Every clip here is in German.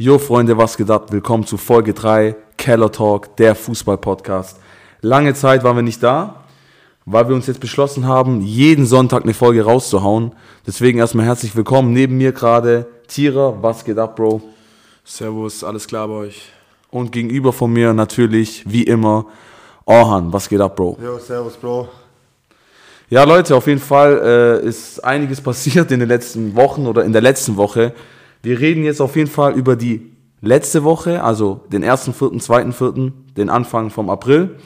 Jo Freunde, was gedacht? Willkommen zu Folge 3 Keller Talk, der Fußball-Podcast. Lange Zeit waren wir nicht da, weil wir uns jetzt beschlossen haben, jeden Sonntag eine Folge rauszuhauen. Deswegen erstmal herzlich willkommen. Neben mir gerade Tira, was geht ab, Bro? Servus, alles klar bei euch? Und gegenüber von mir natürlich, wie immer, Orhan, was geht ab, Bro? Jo, servus, Bro. Ja, Leute, auf jeden Fall äh, ist einiges passiert in den letzten Wochen oder in der letzten Woche. Wir reden jetzt auf jeden Fall über die letzte Woche, also den ersten, vierten, zweiten, vierten, den Anfang vom April,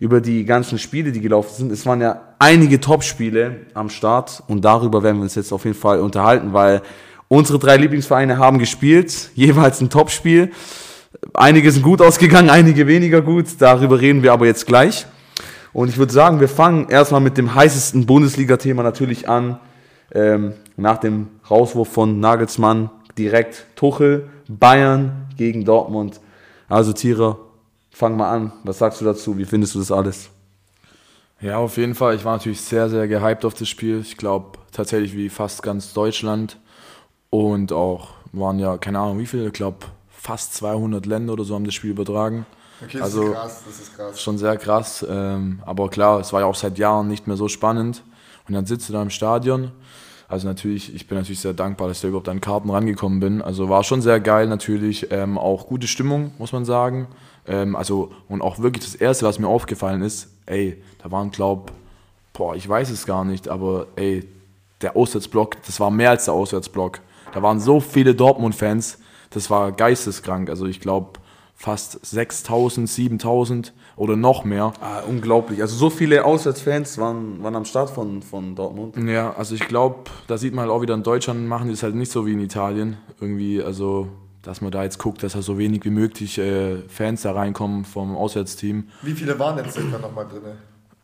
über die ganzen Spiele, die gelaufen sind. Es waren ja einige Top-Spiele am Start und darüber werden wir uns jetzt auf jeden Fall unterhalten, weil unsere drei Lieblingsvereine haben gespielt, jeweils ein Top-Spiel. Einige sind gut ausgegangen, einige weniger gut. Darüber reden wir aber jetzt gleich. Und ich würde sagen, wir fangen erstmal mit dem heißesten Bundesliga-Thema natürlich an. Ähm, nach dem Rauswurf von Nagelsmann direkt Tuchel, Bayern gegen Dortmund. Also Tiere, fang mal an. Was sagst du dazu? Wie findest du das alles? Ja, auf jeden Fall. Ich war natürlich sehr, sehr gehypt auf das Spiel. Ich glaube tatsächlich wie fast ganz Deutschland. Und auch waren ja, keine Ahnung wie viele, ich glaube fast 200 Länder oder so haben das Spiel übertragen. Okay, das also ist krass, das ist krass. schon sehr krass. Ähm, aber klar, es war ja auch seit Jahren nicht mehr so spannend. Und dann sitzt du da im Stadion. Also natürlich, ich bin natürlich sehr dankbar, dass ich da überhaupt an Karten rangekommen bin. Also war schon sehr geil natürlich. Ähm, auch gute Stimmung, muss man sagen. Ähm, also, und auch wirklich das Erste, was mir aufgefallen ist, ey, da waren, glaub, boah, ich weiß es gar nicht, aber ey, der Auswärtsblock, das war mehr als der Auswärtsblock. Da waren so viele Dortmund-Fans, das war geisteskrank. Also ich glaube, fast 6000, 7000 oder noch mehr. Ah, unglaublich. Also so viele Auswärtsfans waren, waren am Start von, von Dortmund. Ja, also ich glaube, da sieht man halt auch wieder in Deutschland machen die es halt nicht so wie in Italien. Irgendwie, also, dass man da jetzt guckt, dass da so wenig wie möglich äh, Fans da reinkommen vom Auswärtsteam. Wie viele waren denn circa nochmal drin?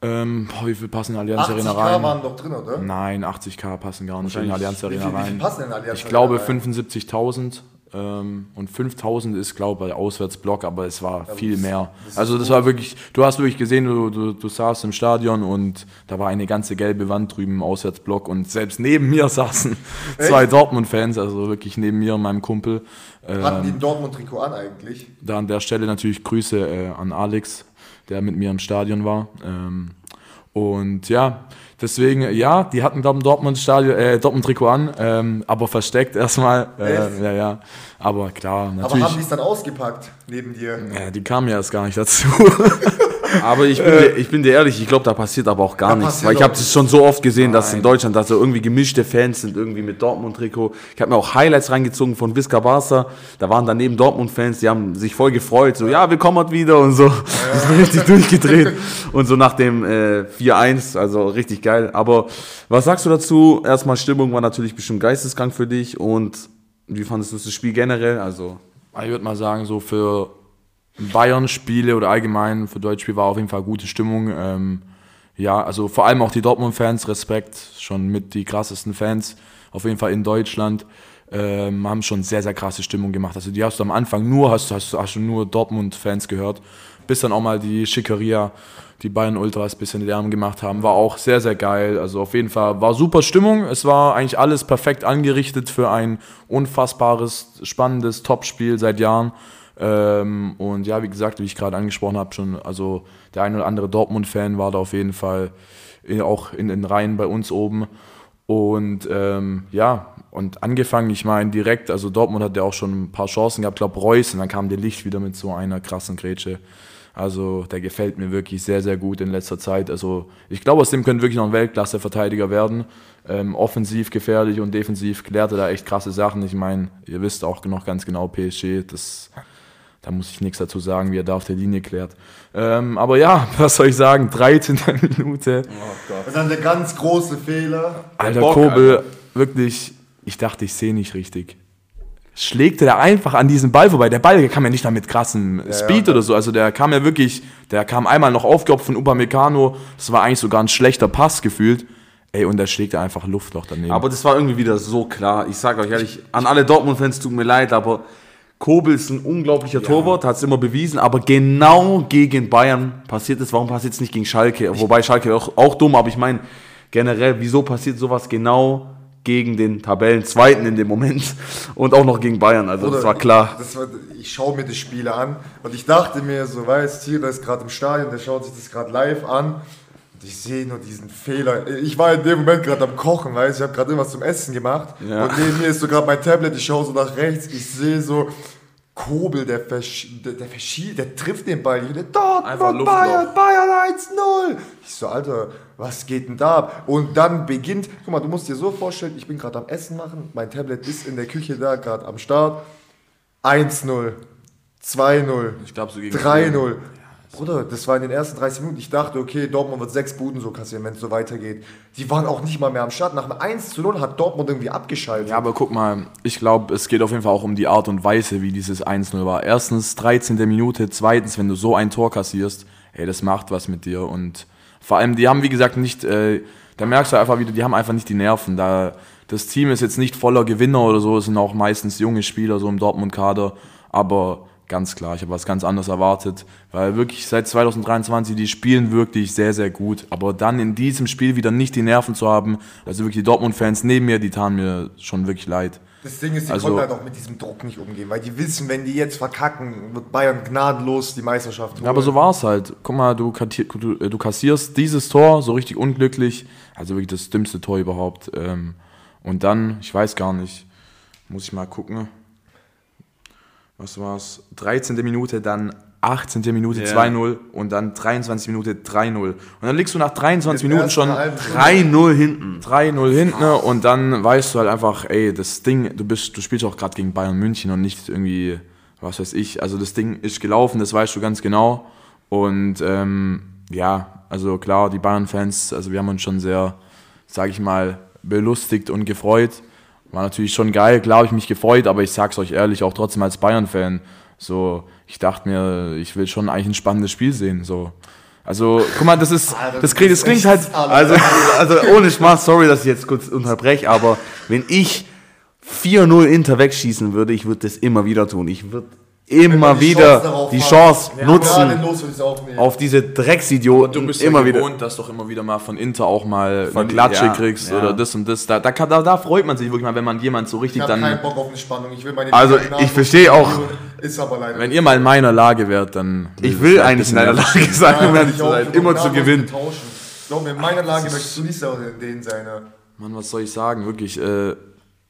Ähm, boah, wie viel passen in Allianz 80k Arena rein? waren doch drin, oder? Nein, 80k passen gar nicht in Allianz Wie Arena viel, wie viel rein. passen in Allianz Ich glaube Arena rein? 75.000 ähm, und 5.000 ist, glaube ich, bei Auswärtsblock, aber es war viel das- mehr. das also das war wirklich, du hast wirklich gesehen, du, du, du saßt im Stadion und da war eine ganze gelbe Wand drüben im Auswärtsblock und selbst neben mir saßen zwei Dortmund-Fans, also wirklich neben mir und meinem Kumpel. Hatten die Ähm, ein Dortmund-Trikot an eigentlich? da an der Stelle natürlich Grüße äh, an Alex, der mit mir im Stadion war. Ähm, und ja, deswegen, ja, die hatten, glaube ich, ein Dortmund-Stadion, äh, Dortmund-Trikot an, ähm, aber versteckt erstmal. Äh, ja, ja. Aber klar, Aber natürlich. haben die es dann ausgepackt neben dir? ja, die kamen ja erst gar nicht dazu. Aber ich bin, dir, ich bin dir ehrlich, ich glaube, da passiert aber auch gar Da nichts. Weil ich habe das schon so oft gesehen, dass in. Deutschland da so irgendwie gemischte Fans sind, irgendwie mit Dortmund-Trikot. Ich habe mir auch Highlights reingezogen von Visca Barca. Da waren daneben Dortmund-Fans, die haben sich voll gefreut. So, ja, willkommen heute wieder und so. Das ist richtig durchgedreht. Und so nach dem äh, 4-1, also richtig geil. Aber was sagst du dazu? Erstmal, Stimmung war natürlich bestimmt geisteskrank für dich. Und wie fandest du das Spiel generell? Also, Ich würde mal sagen, so für Bayern-Spiele oder allgemein für Deutschspiel war auf jeden Fall gute Stimmung. Ähm, ja, also vor allem auch die Dortmund-Fans, Respekt, schon mit die krassesten Fans, auf jeden Fall in Deutschland, ähm, haben schon sehr, sehr krasse Stimmung gemacht. Also die hast du am Anfang nur, hast, hast, hast du nur Dortmund-Fans gehört, bis dann auch mal die Schickeria, die Bayern-Ultras ein bisschen Lärm gemacht haben, war auch sehr, sehr geil. Also auf jeden Fall war super Stimmung. Es war eigentlich alles perfekt angerichtet für ein unfassbares, spannendes Topspiel seit Jahren. Ähm, und ja, wie gesagt, wie ich gerade angesprochen habe, schon, also der ein oder andere Dortmund-Fan war da auf jeden Fall in, auch in den Reihen bei uns oben. Und ähm, ja, und angefangen, ich meine direkt, also Dortmund hat ja auch schon ein paar Chancen gehabt, glaube Reus, und dann kam der Licht wieder mit so einer krassen Grätsche. Also der gefällt mir wirklich sehr, sehr gut in letzter Zeit. Also ich glaube, aus dem könnte wirklich noch ein Weltklasse-Verteidiger werden. Ähm, offensiv gefährlich und defensiv klärt er da echt krasse Sachen. Ich meine, ihr wisst auch noch ganz genau, PSG, das, da muss ich nichts dazu sagen, wie er da auf der Linie klärt. Ähm, aber ja, was soll ich sagen, 13. Minute. Und dann der ganz große Fehler. Alter Bock, Kobel, wirklich, ich dachte, ich sehe nicht richtig. Schlägt er einfach an diesem Ball vorbei. Der Ball der kam ja nicht da mit krassem Speed ja. oder so. Also der kam ja wirklich, der kam einmal noch aufgeopft von Upamecano. Das war eigentlich sogar ein schlechter Pass gefühlt. Ey, und der schlägt er einfach Luftloch daneben. Aber das war irgendwie wieder so klar. Ich sage euch ehrlich, an alle Dortmund-Fans tut mir leid, aber Kobel ist ein unglaublicher Torwart, hat es immer bewiesen, aber genau gegen Bayern passiert es. Warum passiert es nicht gegen Schalke? Wobei Schalke auch, auch dumm, aber ich meine generell, wieso passiert sowas genau gegen den Tabellenzweiten in dem Moment und auch noch gegen Bayern. Also das Oder war klar. Ich, das war, ich schaue mir die Spiele an und ich dachte mir so, weißt Tira ist gerade im Stadion, der schaut sich das gerade live an. Ich sehe nur diesen Fehler. Ich war in dem Moment gerade am Kochen, weißt du, ich habe gerade irgendwas zum Essen gemacht. Ja. Und neben mir ist so gerade mein Tablet, ich schaue so nach rechts, ich sehe so, Kobel, der, versch der, der, verschie der trifft den Ball. Der Dortmund. Bayern, Bayern 1-0. Ich so, Alter, was geht denn da ab? Und dann beginnt, guck mal, du musst dir so vorstellen, ich bin gerade am Essen machen, mein Tablet ist in der Küche da, gerade am Start. 1-0, 2-0, Ich glaube, so gegen 3-0. Bruder, das war in den ersten 30 Minuten. Ich dachte, okay, Dortmund wird sechs Buden so kassieren, wenn es so weitergeht. Die waren auch nicht mal mehr am Start. Nach einem 1 zu 0 hat Dortmund irgendwie abgeschaltet. Ja, aber guck mal, ich glaube, es geht auf jeden Fall auch um die Art und Weise, wie dieses 1-0 war. Erstens, 13. Minute, zweitens, wenn du so ein Tor kassierst, ey, das macht was mit dir. Und vor allem, die haben, wie gesagt, nicht, äh, da merkst du einfach wieder, die haben einfach nicht die Nerven. Da, das Team ist jetzt nicht voller Gewinner oder so, es sind auch meistens junge Spieler, so im Dortmund-Kader, aber ganz klar, ich habe was ganz anderes erwartet, weil wirklich seit 2023, die spielen wirklich sehr, sehr gut, aber dann in diesem Spiel wieder nicht die Nerven zu haben, also wirklich die Dortmund-Fans neben mir, die taten mir schon wirklich leid. Das Ding ist, die Also- konnten halt auch mit diesem Druck nicht umgehen, weil die wissen, wenn die jetzt verkacken, wird Bayern gnadenlos die Meisterschaft holen. Ja, aber so war es halt. Guck mal, du, du, äh, du kassierst dieses Tor so richtig unglücklich, also wirklich das dümmste Tor überhaupt. Ähm, und dann, ich weiß gar nicht, muss ich mal gucken. Was war's? 13. Minute, dann 18. Minute Ja. 2-0 und dann 23. Minute 3-0. Und dann liegst du nach 23 Im Minuten schon halben- 3-0 hinten. 3-0 hinten ne? und dann weißt du halt einfach, ey, das Ding, du bist, du spielst auch gerade gegen Bayern München und nicht irgendwie, was weiß ich, also das Ding ist gelaufen, das weißt du ganz genau. Und ähm, ja, also klar, die Bayern-Fans, also wir haben uns schon sehr, sag ich mal, belustigt und gefreut. War natürlich schon geil, klar habe ich mich gefreut, aber ich sag's euch ehrlich, auch trotzdem als Bayern-Fan, so, ich dachte mir, ich will schon eigentlich ein spannendes Spiel sehen, so. Also, guck mal, das ist, Alter, das, du klingt- das klingt halt. Also, also ohne Spaß, sorry, dass ich jetzt kurz unterbreche, aber wenn ich 4-0 Inter wegschießen würde, ich würde das immer wieder tun. Ich würde immer die wieder Chance die. Chance Ja, nutzen ich auf diese Drecksidioten Du bist immer ja wieder. gewohnt, dass du doch immer wieder mal von Inter auch mal Von- eine Klatsche ja, kriegst ja. oder das und das. Da, da, kann, da, da freut man sich wirklich mal, wenn man jemand so ich richtig habe keinen dann. Bock auf eine Spannung. Ich will meine Also, ich verstehe auch- spielen. Ist aber leider Wenn ihr mal in meiner Lage wärt, dann. Ich will eigentlich in einer Lage sein, um Ja, ehrlich ich zu sein, Ich immer zu gewinnen. Glaub mir, in meiner Lage möchtest du nicht so in denen sein. Ne? Mann, was soll ich sagen? Wirklich, äh,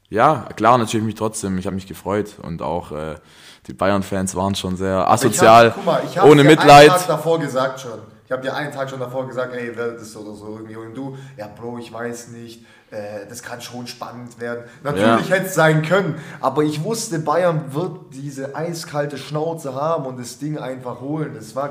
ja, klar, natürlich mich trotzdem. Ich habe mich gefreut und auch äh, die Bayern-Fans waren schon sehr asozial, Ich hab, guck mal, ich ohne dir Mitleid. einen Tag davor gesagt schon. Ich habe dir einen Tag schon davor gesagt, ey, wer das oder so irgendwie. Und du, ja, Bro, ich weiß nicht. Äh, das kann schon spannend werden. Natürlich Ja. hätte es sein können, aber ich wusste, Bayern wird diese eiskalte Schnauze haben und das Ding einfach holen. Das war,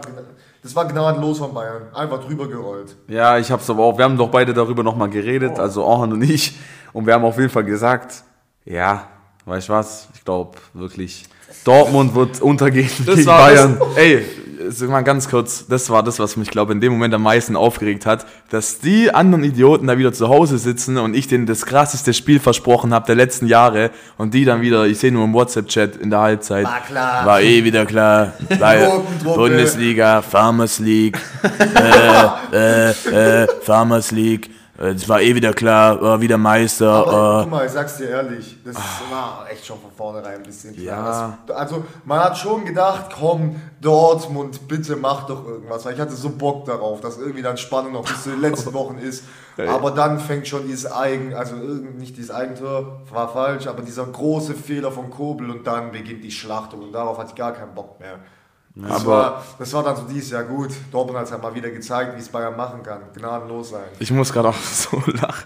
das war gnadenlos von Bayern. Einfach drüber gerollt. Ja, ich hab's aber auch, wir haben doch beide darüber nochmal geredet, also Orhan und ich. Und wir haben auf jeden Fall gesagt, ja, weißt du was, ich glaube wirklich, Dortmund wird untergehen Das gegen war Bayern. Das, ey, sag mal ganz kurz, das war das, was mich, glaube in dem Moment am meisten aufgeregt hat, dass die anderen Idioten da wieder zu Hause sitzen und ich denen das krasseste Spiel versprochen habe der letzten Jahre und die dann wieder, ich sehe nur im WhatsApp-Chat in der Halbzeit, War klar. war eh wieder klar. Bundesliga, Farmers League, äh, äh, äh, Farmers League, äh, das war eh wieder klar, war wieder Meister, Aber äh, guck mal, ich sag's dir ehrlich, das war echt schon von vornherein ein bisschen klar. Ja. Also man hat schon gedacht, komm, Dortmund, bitte mach doch irgendwas, weil ich hatte so Bock darauf, dass irgendwie dann Spannung noch bis zu den letzten Wochen ist. Aber dann fängt schon dieses Eigen, also nicht dieses Eigentor, war falsch, aber dieser große Fehler von Kobel und dann beginnt die Schlachtung und darauf hatte ich gar keinen Bock mehr. Das, Aber- war, das war dann so dieses Jahr gut. Dortmund hat es halt mal wieder gezeigt, wie es Bayern machen kann. Gnadenlos sein. Ich muss gerade auch so lachen.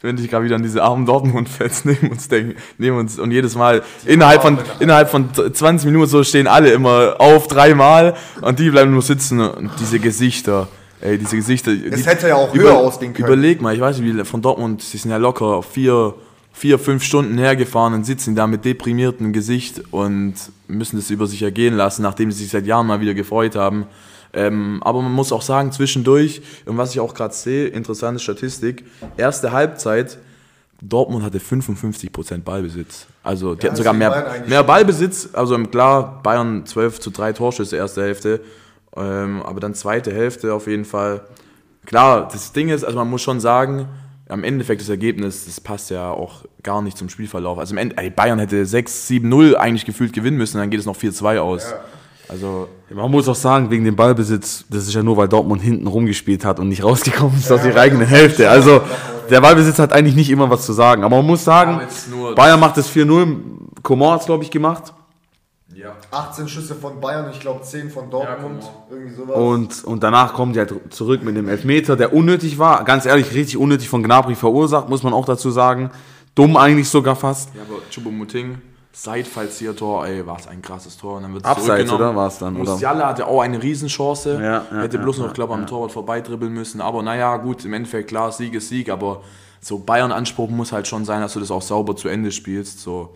Wenn ich gerade wieder an diese armen Dortmund-Fans neben uns denke, neben uns und jedes Mal innerhalb von, innerhalb von 20 Minuten so stehen alle immer auf dreimal und die bleiben nur sitzen und diese Gesichter, ey, diese Gesichter. Es die, hätte ja auch höher ausgehen können. Überleg mal, ich weiß nicht, wie von Dortmund, sie sind ja locker vier, vier, fünf Stunden hergefahren und sitzen da mit deprimiertem Gesicht und müssen das über sich ergehen lassen, nachdem sie sich seit Jahren mal wieder gefreut haben. Ähm, aber man muss auch sagen, zwischendurch, und was ich auch gerade sehe, interessante Statistik, erste Halbzeit, Dortmund hatte 55% Ballbesitz. Also die Ja, hatten sogar mehr, mehr. Ballbesitz, also klar, Bayern 12 zu 3 Torschüsse erste Hälfte, ähm, aber dann zweite Hälfte auf jeden Fall. Klar, das Ding ist, also man muss schon sagen, am Endeffekt das Ergebnis, das passt ja auch gar nicht zum Spielverlauf. Also im Ende, ey, Bayern hätte 6-7-0 eigentlich gefühlt gewinnen müssen, dann geht es noch 4-2 aus. Ja. Also, Man muss auch sagen, wegen dem Ballbesitz, das ist ja nur, weil Dortmund hinten rumgespielt hat und nicht rausgekommen ist aus ihrer eigenen Hälfte. Also der Ballbesitz hat eigentlich nicht immer was zu sagen. Aber man muss sagen, Bayern macht das 4-0. Coman hat es, glaube ich, gemacht. Ja. 18 Schüsse von Bayern und ich glaube 10 von Dortmund. Ja, irgendwie sowas. Und, und danach kommen die halt zurück mit dem Elfmeter, der unnötig war. Ganz ehrlich, richtig unnötig von Gnabry verursacht, muss man auch dazu sagen. Dumm eigentlich sogar fast. Ja, aber Choupo-Moting, Seitfallzieher-Tor, ey, war es ein krasses Tor. Und dann wird es Abseits, oder? War's dann, oder? Musiala hatte auch eine Riesenchance. Ja, ja, Hätte ja, bloß noch, glaube ich, am Torwart vorbeidribbeln müssen. Aber naja, gut, im Endeffekt, klar, Sieg ist Sieg. Aber so Bayern-Anspruch muss halt schon sein, dass du das auch sauber zu Ende spielst. So.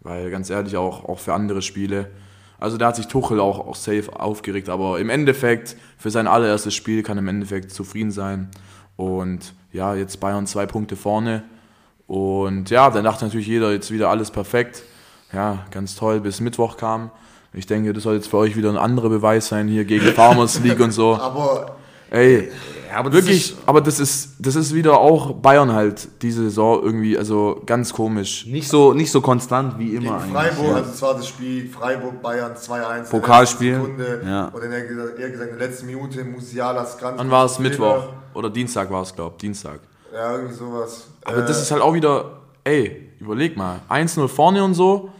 Weil ganz ehrlich, auch, auch für andere Spiele. Also da hat sich Tuchel auch, auch safe aufgeregt. Aber im Endeffekt, für sein allererstes Spiel kann er im Endeffekt zufrieden sein. Und ja, jetzt Bayern zwei Punkte vorne. Und ja, dann dachte natürlich jeder, jetzt wieder alles perfekt. Ja, ganz toll, bis Mittwoch kam. Ich denke, das soll jetzt für euch wieder ein anderer Beweis sein hier gegen Farmers League und so. aber Ey, aber wirklich, aber das ist, das ist wieder auch Bayern halt, diese Saison irgendwie, also ganz komisch. Nicht so, nicht so konstant wie immer gegen eigentlich. Freiburg, ja. also es war das Spiel Freiburg-Bayern 2-1. Pokalspiel, Sekunde. ja. Oder in der, eher gesagt in der letzten Minute Musialas ganz Wann war es Mittwoch? Oder Dienstag war es, glaube ich, Dienstag. Ja, irgendwie sowas. Aber Äh, das ist halt auch wieder, ey, überleg mal, 1-0 vorne und so.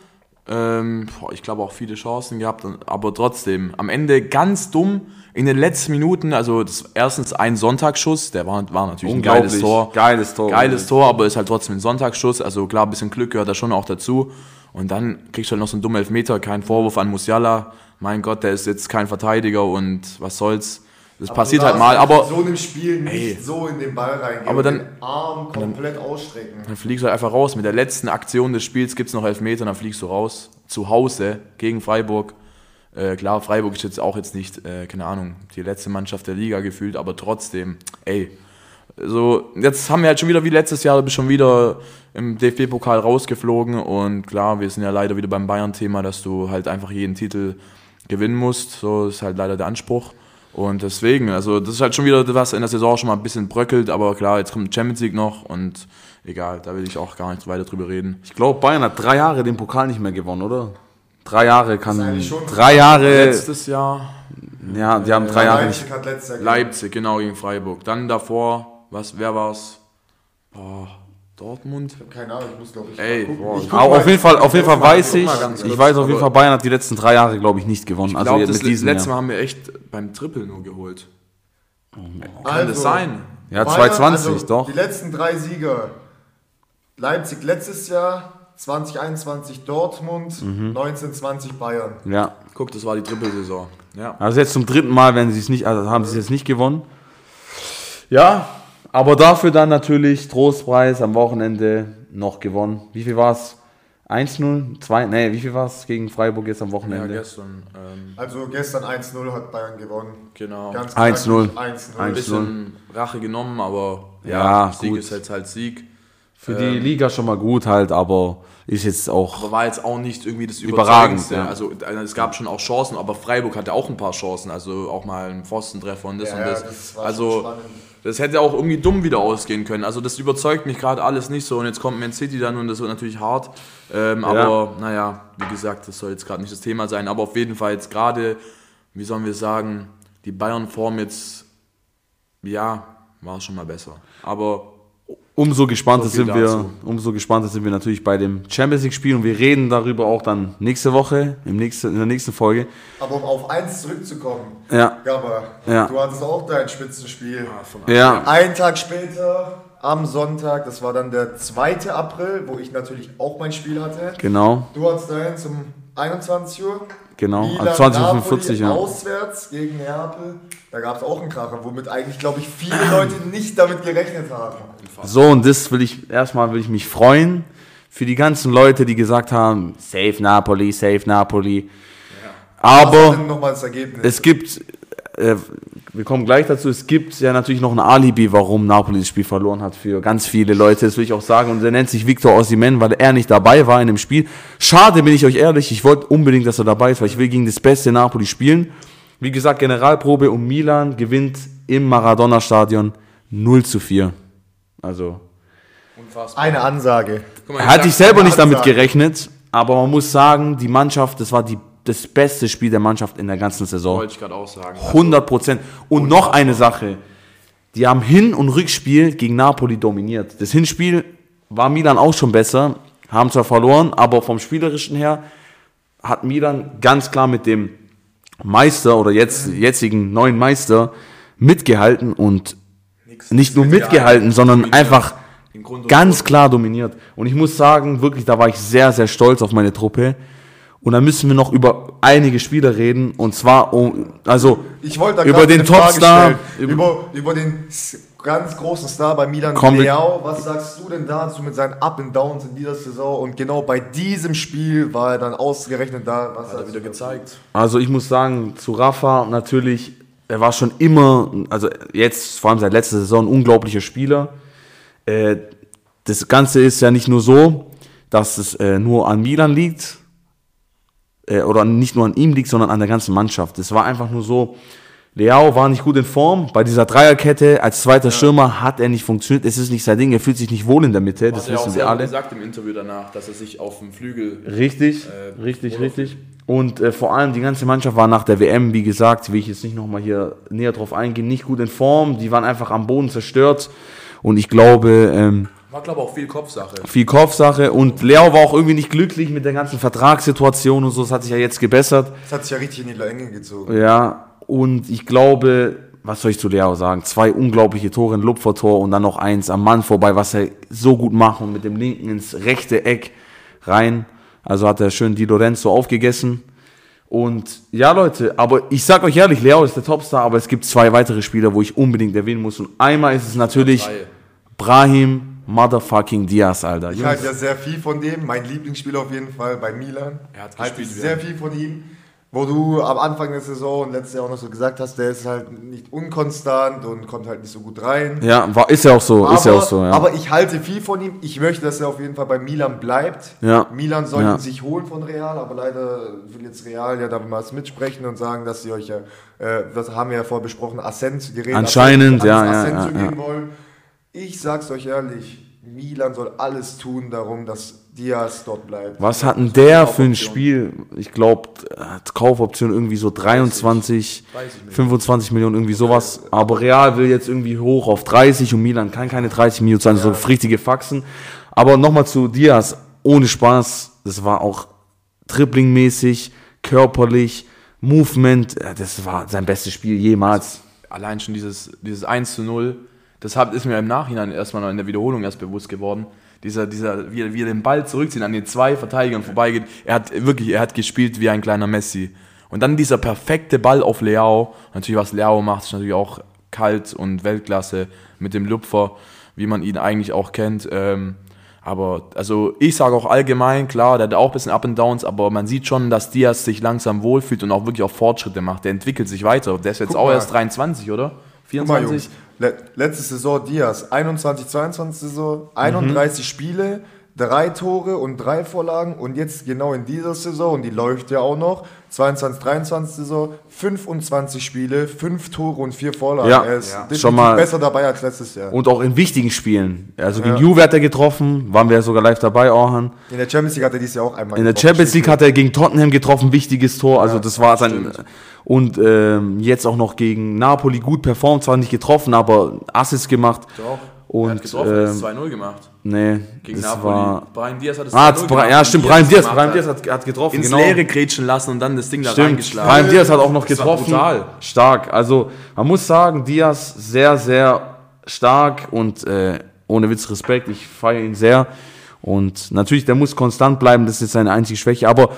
Ähm, boah, ich glaube auch viele Chancen gehabt, aber trotzdem, am Ende ganz dumm in den letzten Minuten, also das, erstens ein Sonntagsschuss, der war, war natürlich ein geiles Tor. Geiles Tor. Geiles Tor, aber ist halt trotzdem ein Sonntagsschuss, also klar, ein bisschen Glück gehört da schon auch dazu. Und dann kriegst du halt noch so einen dummen Elfmeter, kein Vorwurf an Musiala. Mein Gott, der ist jetzt kein Verteidiger und was soll's. Das aber passiert halt mal, aber so einem Spiel nicht Ey. so in den Ball reingehen. Aber dann- den Arm komplett ausstrecken. Dann fliegst du halt einfach raus. Mit der letzten Aktion des Spiels gibt es noch Elfmeter, dann fliegst du raus. Zu Hause gegen Freiburg. Äh, klar, Freiburg ist jetzt auch jetzt nicht, äh, keine Ahnung, die letzte Mannschaft der Liga gefühlt, aber trotzdem, ey. So, jetzt haben wir halt schon wieder wie letztes Jahr, du bist schon wieder im DFB-Pokal rausgeflogen und klar, wir sind ja leider wieder beim Bayern-Thema, dass du halt einfach jeden Titel gewinnen musst. So ist halt leider der Anspruch. Und deswegen, also das ist halt schon wieder was in der Saison schon mal ein bisschen bröckelt, aber klar, jetzt kommt Champions League noch und egal, da will ich auch gar nicht weiter drüber reden. Ich glaube, Bayern hat drei Jahre den Pokal nicht mehr gewonnen, oder? Drei Jahre kann. schon- Drei Jahre. Letztes Jahr Ja, die haben drei Jahre nicht. Leipzig hat letztes Jahr Leipzig, genau gegen Freiburg. Dann davor, was, wer war's? Boah, Dortmund? Keine Ahnung, ich muss glaube ich. Ey, boah, Ich auf jeden Fall, auf jeden Fall weiß ich, ich weiß auf jeden Fall, Bayern hat die letzten drei Jahre, glaube ich, nicht gewonnen. Ich Also jetzt das mit diesem letzte Jahr. Mal haben wir echt beim Triple nur geholt. Kann Also, das sein? Ja, Bayern, 2020, also doch. Die letzten drei Sieger. Leipzig letztes Jahr, 2021 Dortmund, Mhm. 1920 Bayern. Ja. Guck, das war die Triple-Saison. Ja. Also jetzt zum dritten Mal, wenn sie es nicht, also haben sie es jetzt nicht gewonnen. Ja, aber dafür dann natürlich Trostpreis am Wochenende noch gewonnen. Wie viel war es? 1-0? 2? Nee, wie viel war es gegen Freiburg jetzt am ja, Wochenende? gestern. Ähm, Also gestern 1-0 hat Bayern gewonnen. genau. Ganz 1-0. knackig, 1-0. ein bisschen Rache genommen, aber Ja, ja, Sieg gut. ist jetzt halt Sieg. Für die Liga schon mal gut halt, aber ist jetzt auch. Aber war jetzt auch nicht irgendwie das Überragend, Überzeugendste. ja. Also äh, es gab schon auch Chancen, aber Freiburg hatte auch ein paar Chancen. Also auch mal einen Pfostentreffer und das Ja, und das. ja, das war schon also spannend. Das hätte auch irgendwie dumm wieder ausgehen können. Also das überzeugt mich gerade alles nicht so. Und jetzt kommt Man City dann und das wird natürlich hart. Ähm, aber naja, wie gesagt, das soll jetzt gerade nicht das Thema sein. Aber auf jeden Fall jetzt gerade, wie sollen wir sagen, die Bayern-Form jetzt, ja, war schon mal besser. Aber Umso gespannter So sind wir, umso gespannter sind wir natürlich bei dem Champions League Spiel und wir reden darüber auch dann nächste Woche, im nächsten, in der nächsten Folge. Aber um auf 1 zurückzukommen, Ja, Gabba, Ja. du hattest auch dein Spitzenspiel. ja, Einen Tag später, am Sonntag, das war dann der 2. April, wo ich natürlich auch mein Spiel hatte. genau, Du hattest dahin zum 21 Uhr. Genau. Milan, Also 2045, Napoli ja. Auswärts gegen Neapel. Da gab es auch einen Kracher, womit eigentlich, glaube ich, viele Leute nicht damit gerechnet haben. So, und das will ich, erstmal will ich mich freuen für die ganzen Leute, die gesagt haben, Save Napoli, Save Napoli. War Aber Ergebnis? es gibt, äh, wir kommen gleich dazu, es gibt ja natürlich noch ein Alibi, warum Napoli das Spiel verloren hat für ganz viele Leute, das will ich auch sagen. Und der nennt sich Victor Osimhen, weil er nicht dabei war in dem Spiel. Schade, bin ich euch ehrlich, ich wollte unbedingt, dass er dabei ist, weil ich will gegen das beste Napoli spielen. Wie gesagt, Generalprobe und Milan gewinnt im Maradona-Stadion 0 zu 4. Also Unfassbar. Eine Ansage. Mal, Hatte ich selber nicht damit gerechnet, aber man muss sagen, die Mannschaft, das war die, das beste Spiel der Mannschaft in der ganzen Saison. Wollte ich gerade auch sagen. 100 Prozent. Und noch eine Sache. Die haben Hin- und Rückspiel gegen Napoli dominiert. Das Hinspiel war Milan auch schon besser, haben zwar verloren, aber vom Spielerischen her hat Milan ganz klar mit dem Meister oder jetzt, jetzigen neuen Meister mitgehalten und nicht nur mitgehalten, sondern einfach Grund und ganz klar dominiert. Und ich muss sagen, wirklich, da war ich sehr, sehr stolz auf meine Truppe. Und dann müssen wir noch über einige Spieler reden. Und zwar, um, also Ich wollte da über den Topstar. Über, Über, über den ganz großen Star bei Milan, Leao. Was sagst du denn dazu mit seinen Up and Downs in dieser Saison? Und genau bei diesem Spiel war er dann ausgerechnet da. Was Hat er wieder gezeigt. also ich muss sagen, zu Rafa natürlich, er war schon immer, also jetzt vor allem seit letzter Saison, ein unglaublicher Spieler. Äh, das Ganze ist ja nicht nur so, dass es äh, nur an Milan liegt, äh, oder nicht nur an ihm liegt, sondern an der ganzen Mannschaft. Es war einfach nur so, Leao war nicht gut in Form. Bei dieser Dreierkette als zweiter Stürmer hat er nicht funktioniert. Es ist nicht sein Ding. Er fühlt sich nicht wohl in der Mitte. Das Hat er auch wissen wir alle. gesagt im Interview danach, dass er sich auf dem Flügel Richtig, Äh, richtig, richtig. Und äh, vor allem die ganze Mannschaft war nach der WM, wie gesagt, will ich jetzt nicht nochmal hier näher drauf eingehen, nicht gut in Form. Die waren einfach am Boden zerstört. Und ich glaube, ähm, war, glaube ich, auch viel Kopfsache. viel Kopfsache. Und Leo war auch irgendwie nicht glücklich mit der ganzen Vertragssituation und so. Das hat sich ja jetzt gebessert. Das hat sich ja richtig in die Länge gezogen. Ja, und ich glaube, was soll ich zu Leo sagen? Zwei unglaubliche Tore, ein Lupfertor und dann noch eins am Mann vorbei, was er so gut macht und mit dem linken ins rechte Eck rein. Also hat er schön Di Lorenzo aufgegessen. Und ja, Leute, aber ich sag euch ehrlich, Leo ist der Topstar, aber es gibt zwei weitere Spieler, wo ich unbedingt erwähnen muss. Und einmal ist es natürlich. Brahim Motherfucking Diaz, Alter. Ich halte ja sehr viel von dem. Mein Lieblingsspieler auf jeden Fall bei Milan. Er hat halte gespielt sehr viel von ihm. Wo du am Anfang der Saison und letztes Jahr auch noch so gesagt hast, der ist halt nicht unkonstant und kommt halt nicht so gut rein. Ja, war, ist ja auch so, ist ja auch so, ja. aber ich halte viel von ihm. Ich möchte, dass er auf jeden Fall bei Milan bleibt. Ja. Milan soll Ja. ihn sich holen von Real, aber leider will jetzt Real ja da mal mitsprechen und sagen, dass sie euch ja, äh, das haben wir ja vorher besprochen, Ascent, die reden Anscheinend, Ascent, ja, ja, Ascent ja, zu ja. gehen wollen. Ich sag's euch ehrlich, Milan soll alles tun darum, dass Diaz dort bleibt. Was hat denn der für ein. Spiel? Ich glaube, Kaufoption irgendwie so 23, 25 Millionen, irgendwie sowas. Aber Real will jetzt irgendwie hoch auf 30 und Milan kann keine 30 Millionen zahlen, so richtige Faxen. Aber nochmal zu Diaz, ohne Spaß, das war auch Dribbling-mäßig, körperlich, Movement, äh, das war sein bestes Spiel jemals. Allein schon dieses, dieses 1 zu 0, das ist mir im Nachhinein erstmal noch in der Wiederholung erst bewusst geworden. Dieser, dieser, wie, er- wie er den Ball zurückzieht, an den zwei Verteidigern vorbeigeht. Er hat wirklich, er hat gespielt wie ein kleiner Messi. Und dann dieser perfekte Ball auf Leao. Natürlich, was Leao macht, ist natürlich auch kalt und Weltklasse mit dem Lupfer, wie man ihn eigentlich auch kennt. Ähm, aber also ich sage auch allgemein, klar, der hat auch ein bisschen Up and Downs, aber man sieht schon, dass Diaz sich langsam wohlfühlt und auch wirklich auch Fortschritte macht. Der entwickelt sich weiter. Der ist jetzt Guck auch mal. erst 23, oder? Guck mal, 24? Jungs. Le letzte Saison Diaz, 21, 22 Saison, 31 Spiele, drei Tore und drei Vorlagen. Und jetzt genau in dieser Saison, und die läuft ja auch noch, 22, 23 Saison, 25 Spiele, fünf Tore und vier Vorlagen. Ja, er ist ja. Schon mal- besser dabei als letztes Jahr. Und auch in wichtigen Spielen. Also gegen Ja. Juve hat er getroffen, waren wir ja sogar live dabei, Orhan. In der Champions League hat er dieses Jahr auch einmal In der. Champions League hat er gegen Tottenham getroffen, wichtiges Tor. Also das war sein. Und ähm, jetzt auch noch gegen Napoli gut performt, zwar nicht getroffen, aber Assist gemacht. Doch. Und, er hat getroffen, er hat ähm, 2-0 gemacht. Nee, Gegen das Napoli. war. Brian Diaz hat es Ah, 2-0 Bra gemacht ja, stimmt, Brian Diaz, Brian hat. Diaz hat, hat getroffen, Ins genau. Leere grätschen lassen und dann das Ding da Stimmt, reingeschlagen. Brian Diaz hat auch noch getroffen. Stark. Also, man muss sagen, Diaz sehr, sehr stark und äh, ohne Witz Respekt. Ich feiere ihn sehr. Und natürlich, der muss konstant bleiben, das ist jetzt seine einzige Schwäche. Aber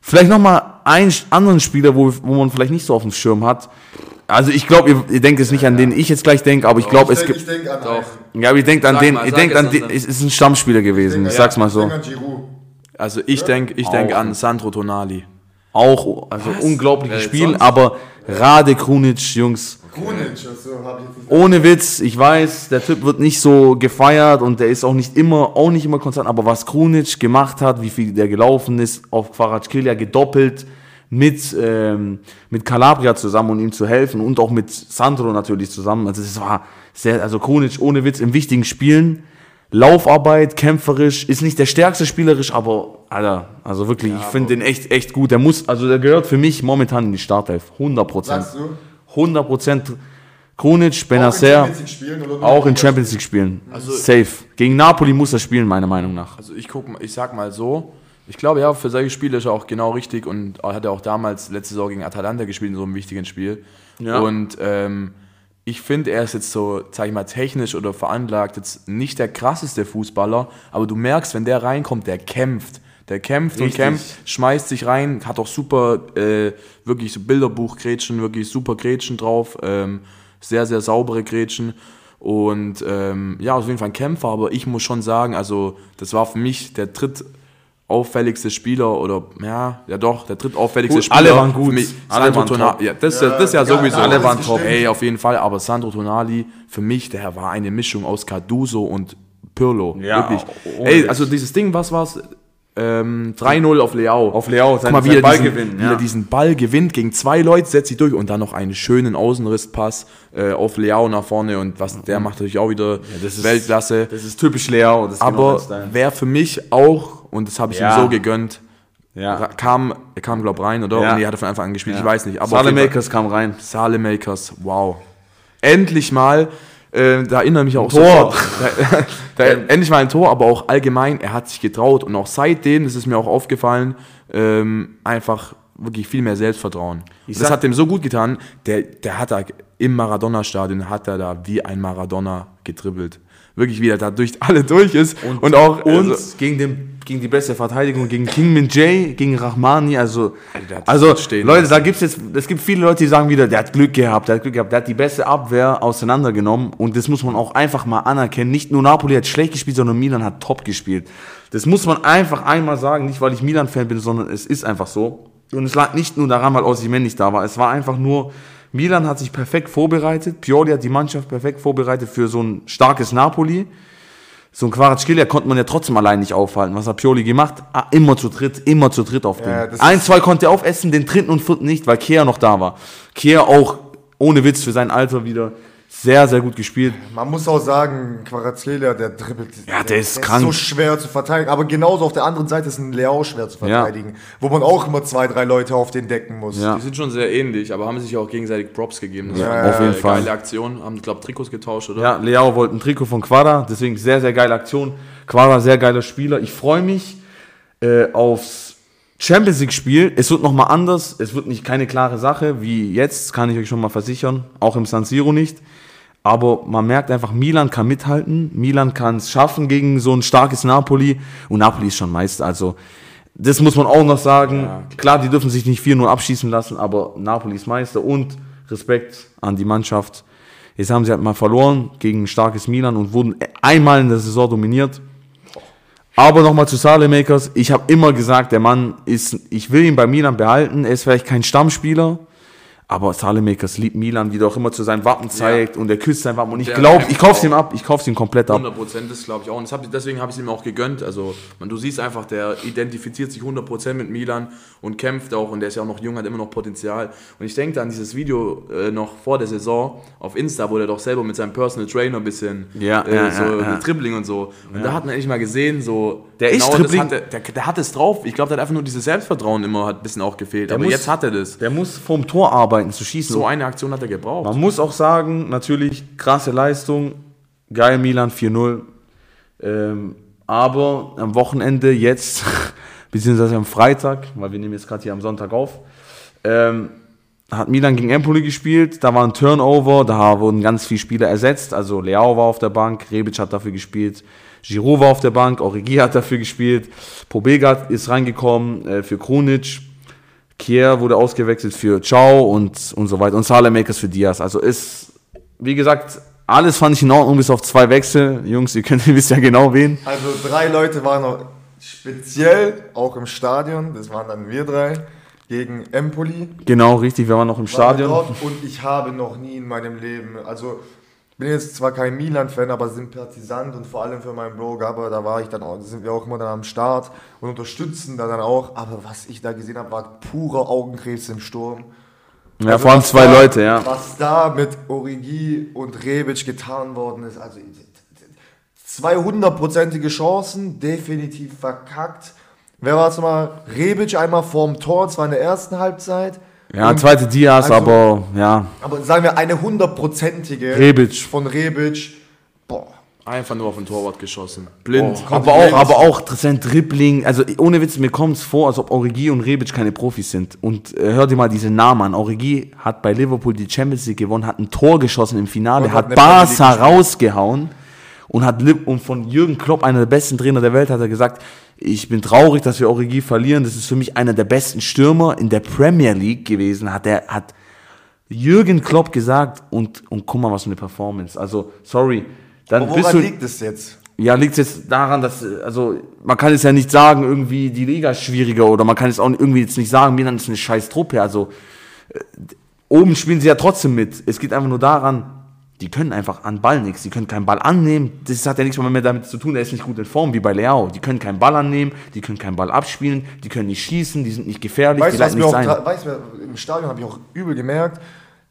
vielleicht nochmal einen anderen Spieler, wo, wo man vielleicht nicht so auf dem Schirm hat. Also, ich glaube, ihr, ihr denkt jetzt nicht an den ich jetzt gleich denke, aber ich glaube, es gibt. ich denke an Doch. Ja, aber ihr denkt an den, mal, denkt es an den, es ist ein Stammspieler gewesen, ich sag's mal so. Ich denke. Also ich denke ich denk an Sandro Tonali. Auch, also Was? unglaubliches Spiel, sonst? aber Rade Krunic, Jungs, Krunic, also habe ich jetzt ohne Witz, ich weiß, der Typ wird nicht so gefeiert und der ist auch nicht immer, auch nicht immer konstant, aber was Krunic gemacht hat, wie viel der gelaufen ist, auf Kvaratskhelia gedoppelt, mit, ähm, mit Calabria zusammen, um ihm zu helfen und auch mit Sandro natürlich zusammen. Also das war sehr, also Krunic ohne Witz in wichtigen Spielen Laufarbeit, kämpferisch, ist nicht der stärkste spielerisch, aber, Alter, also wirklich, ich finde den echt, echt gut. Der muss, also der gehört für mich momentan in die Startelf. 100 Prozent. Sagst du? 100 Prozent. Auch in Benacer, Champions League spielen oder nur auch in Champions League spielen. Safe. Gegen Napoli muss er spielen, meiner Meinung nach. Also ich guck, mal- ich sag mal so, ich glaube ja, für solche Spiele ist er auch genau richtig und er hat ja auch damals letzte Saison gegen Atalanta gespielt in so einem wichtigen Spiel. Ja. Und ähm, ich finde, er ist jetzt so, sag ich mal, technisch oder veranlagt jetzt nicht der krasseste Fußballer, aber du merkst, wenn der reinkommt, der kämpft. Der kämpft Richtig. und kämpft, schmeißt sich rein, hat auch super, äh, wirklich so Bilderbuch-Grätschen, wirklich super Grätschen drauf, ähm, sehr, sehr saubere Grätschen. Und ähm, ja, auf jeden Fall ein Kämpfer, aber ich muss schon sagen, also das war für mich der dritt auffälligste Spieler oder ja, ja doch, der dritt auffälligste Gut, Spieler. alle waren gut. Für mich, Alle Sandro waren Tonali, top. ja, das, Ja, das ist ja ja, sowieso. alle waren top. Ey, auf jeden Fall, aber Sandro Tonali, für mich, der war eine Mischung aus Carduso und Pirlo. Ja, wirklich. ohne Ey, also dieses Ding, was war's? Ähm, 3-0 auf Leao. Auf Leao, Guck sein- mal, wie sein er diesen, Ballgewinn, wie ja. er diesen Ball gewinnt gegen zwei Leute, setzt sich durch und dann noch einen schönen Außenrisspass äh, auf Leao nach vorne und was der macht natürlich auch wieder das ist- Weltklasse. Das ist typisch Leao. Das ist genau Aber Style. wer für mich auch, und das habe ich Ja. ihm so gegönnt, Ja. kam, er kam, glaube rein, oder? Ja. Und er hat von Anfang an gespielt, Ja. ich weiß nicht. Aber Salemakers kam rein. Salemakers, wow. Endlich mal, äh, da erinnere ich mich auch Tor. sofort. Da, da, endlich mal ein Tor, aber auch allgemein, er hat sich getraut und auch seitdem, das ist mir auch aufgefallen, ähm, einfach wirklich viel mehr Selbstvertrauen. Und das sag- hat dem so gut getan, der, der hat da im Maradona-Stadion, hat er da wie ein Maradona getribbelt. Wirklich, wie er da durch alle durch ist und, auch Und also, gegen, den, gegen die beste Verteidigung, gegen King Min Jae, gegen Rahmani, also, also Leute, da gibt's jetzt, es gibt viele Leute, die sagen wieder, der hat Glück gehabt, der hat Glück gehabt, der hat die beste Abwehr auseinandergenommen und das muss man auch einfach mal anerkennen. Nicht nur Napoli hat schlecht gespielt, sondern Milan hat top gespielt. Das muss man einfach einmal sagen, nicht weil ich Milan-Fan bin, sondern es ist einfach so. Und es lag nicht nur daran, weil Osimhen nicht da war, es war einfach nur, Milan hat sich perfekt vorbereitet, Pioli hat die Mannschaft perfekt vorbereitet für so ein starkes Napoli so ein Quaratschkelia konnte man ja trotzdem allein nicht aufhalten. Was hat Pioli gemacht? Ah, immer zu dritt, immer zu dritt auf den. Ja, Ein, zwei konnte er aufessen, den dritten und vierten nicht, weil Kea noch da war. Kea auch, ohne Witz, für sein Alter wieder sehr, sehr gut gespielt. Man muss auch sagen, Quarazkelia, der dribbelt. Ja, der ist krank. so schwer zu verteidigen. Aber genauso auf der anderen Seite ist ein Leao schwer zu Ja. verteidigen. Wo man auch immer zwei, drei Leute auf den decken muss. Ja. die sind schon sehr ähnlich, aber haben sich auch gegenseitig Props gegeben. Das Ja, war auf eine jeden Fall. Geile Aktion, haben, glaube Trikots getauscht, oder? Ja, Leao wollte ein Trikot von Quadra, deswegen sehr, sehr geile Aktion. Quadra, sehr geiler Spieler. Ich freue mich äh, aufs Champions League-Spiel. Es wird nochmal anders. Es wird nicht keine klare Sache, wie jetzt, kann ich euch schon mal versichern. Auch im San Siro nicht. Aber man merkt einfach, Milan kann mithalten. Milan kann es schaffen gegen so ein starkes Napoli. Und Napoli ist schon Meister. Also, das muss man auch noch sagen. klar. die dürfen sich nicht 4-0 abschießen lassen, aber Napoli ist Meister. Und Respekt an die Mannschaft. Jetzt haben sie halt mal verloren gegen ein starkes Milan und wurden einmal in der Saison dominiert. Aber nochmal zu Salemakers. Ich habe immer gesagt, der Mann ist, ich will ihn bei Milan behalten. Er ist vielleicht kein Stammspieler, aber Salemakers liebt Milan, wie der auch immer zu seinem Wappen zeigt und er küsst sein Wappen. Und ich Der glaube, ich kauf's auch. ihm ab. Ich kauf's ihm komplett ab. 100 Prozent, das glaube ich auch. Und hab, deswegen habe ich es ihm auch gegönnt. Also, man, du siehst einfach, der identifiziert sich 100 Prozent mit Milan und kämpft auch. Und der ist ja auch noch jung, hat immer noch Potenzial. Und ich denke an dieses Video äh, noch vor der Saison auf Insta, wo der doch selber mit seinem Personal Trainer ein bisschen Ja, äh, ja, so ja, ja. mit Dribbling und so. Und da hat man endlich mal gesehen, so. Der ist das Dribbling- Hat, der, der, der hat es drauf. Ich glaube, der hat einfach nur dieses Selbstvertrauen immer hat ein bisschen auch gefehlt. Aber muss- jetzt hat er das. Der muss vorm Tor arbeiten, zu schießen. So eine Aktion hat er gebraucht. Man muss auch sagen, natürlich krasse Leistung, geil Milan 4-0. Ähm, aber am Wochenende jetzt, beziehungsweise am Freitag, weil wir nehmen jetzt gerade hier am Sonntag auf, ähm, hat Milan gegen Empoli gespielt, da war ein Turnover, da wurden ganz viele Spieler ersetzt, also Leao war auf der Bank, Rebic hat dafür gespielt, Giroud war auf der Bank, Origi hat dafür gespielt, Pobega ist reingekommen äh, für Krunic, Kier wurde ausgewechselt für Ciao und, und so weiter. Und Salemakers für Diaz. Also ist, wie gesagt, alles fand ich in Ordnung, bis auf zwei Wechsel. Jungs, ihr könnt, ihr wisst ja genau wen. Also drei Leute waren noch speziell auch im Stadion. Das waren dann wir drei gegen Empoli. Genau, richtig, wir waren noch im wir Stadion. Und ich habe noch nie in meinem Leben, also bin jetzt zwar kein Milan-Fan, aber Sympathisant und vor allem für meinen Bro Gabba, da war ich dann auch, sind wir auch immer dann am Start und unterstützen da dann auch. Aber was ich da gesehen habe, war purer Augenkrebs im Sturm. Ja, Also vor allem zwei da- Leute, ja. Was da mit Origi und Rebic getan worden ist, also Zwei hundertprozentige Chancen, definitiv verkackt. Wer war es nochmal? Rebic einmal vorm Tor, zwar in der ersten Halbzeit. Ja, Und- zweite Diaz, also- aber ja. Aber sagen wir eine hundertprozentige Rebic. von Rebic. Boah. Einfach nur auf den Torwart geschossen. Blind. Oh. Aber auch, aber auch sein Dribbling, also ohne Witz, mir kommt es vor, als ob Origi und Rebic keine Profis sind. Und äh, hör dir mal diese Namen an. Origi hat bei Liverpool die Champions League gewonnen, hat ein Tor geschossen im Finale, Und hat hat Barca gespielt. rausgehauen und hat und von Jürgen Klopp, einer der besten Trainer der Welt, hat er gesagt, ich bin traurig, dass wir Origi verlieren. Das ist für mich einer der besten Stürmer in der Premier League gewesen. Hat er hat Jürgen Klopp gesagt und und guck mal, was für eine Performance. Also sorry, dann Aber woran du liegt es jetzt? ja, liegt es jetzt daran, dass, also, man kann es ja nicht sagen, irgendwie die Liga ist schwieriger oder man kann es auch irgendwie jetzt nicht sagen, Milan ist eine scheiß Truppe. Also, äh, oben spielen sie ja trotzdem mit. Es geht einfach nur daran, die können einfach an Ball nichts. Die können keinen Ball annehmen. Das hat ja nichts mehr damit zu tun, der ist nicht gut in Form, wie bei Leao. Die können keinen Ball annehmen, die können keinen Ball abspielen, die können nicht schießen, die sind nicht gefährlich, Weißt die du, was leiten mir auch, nichts ein. gra- weißt du, im Stadion habe ich auch übel gemerkt,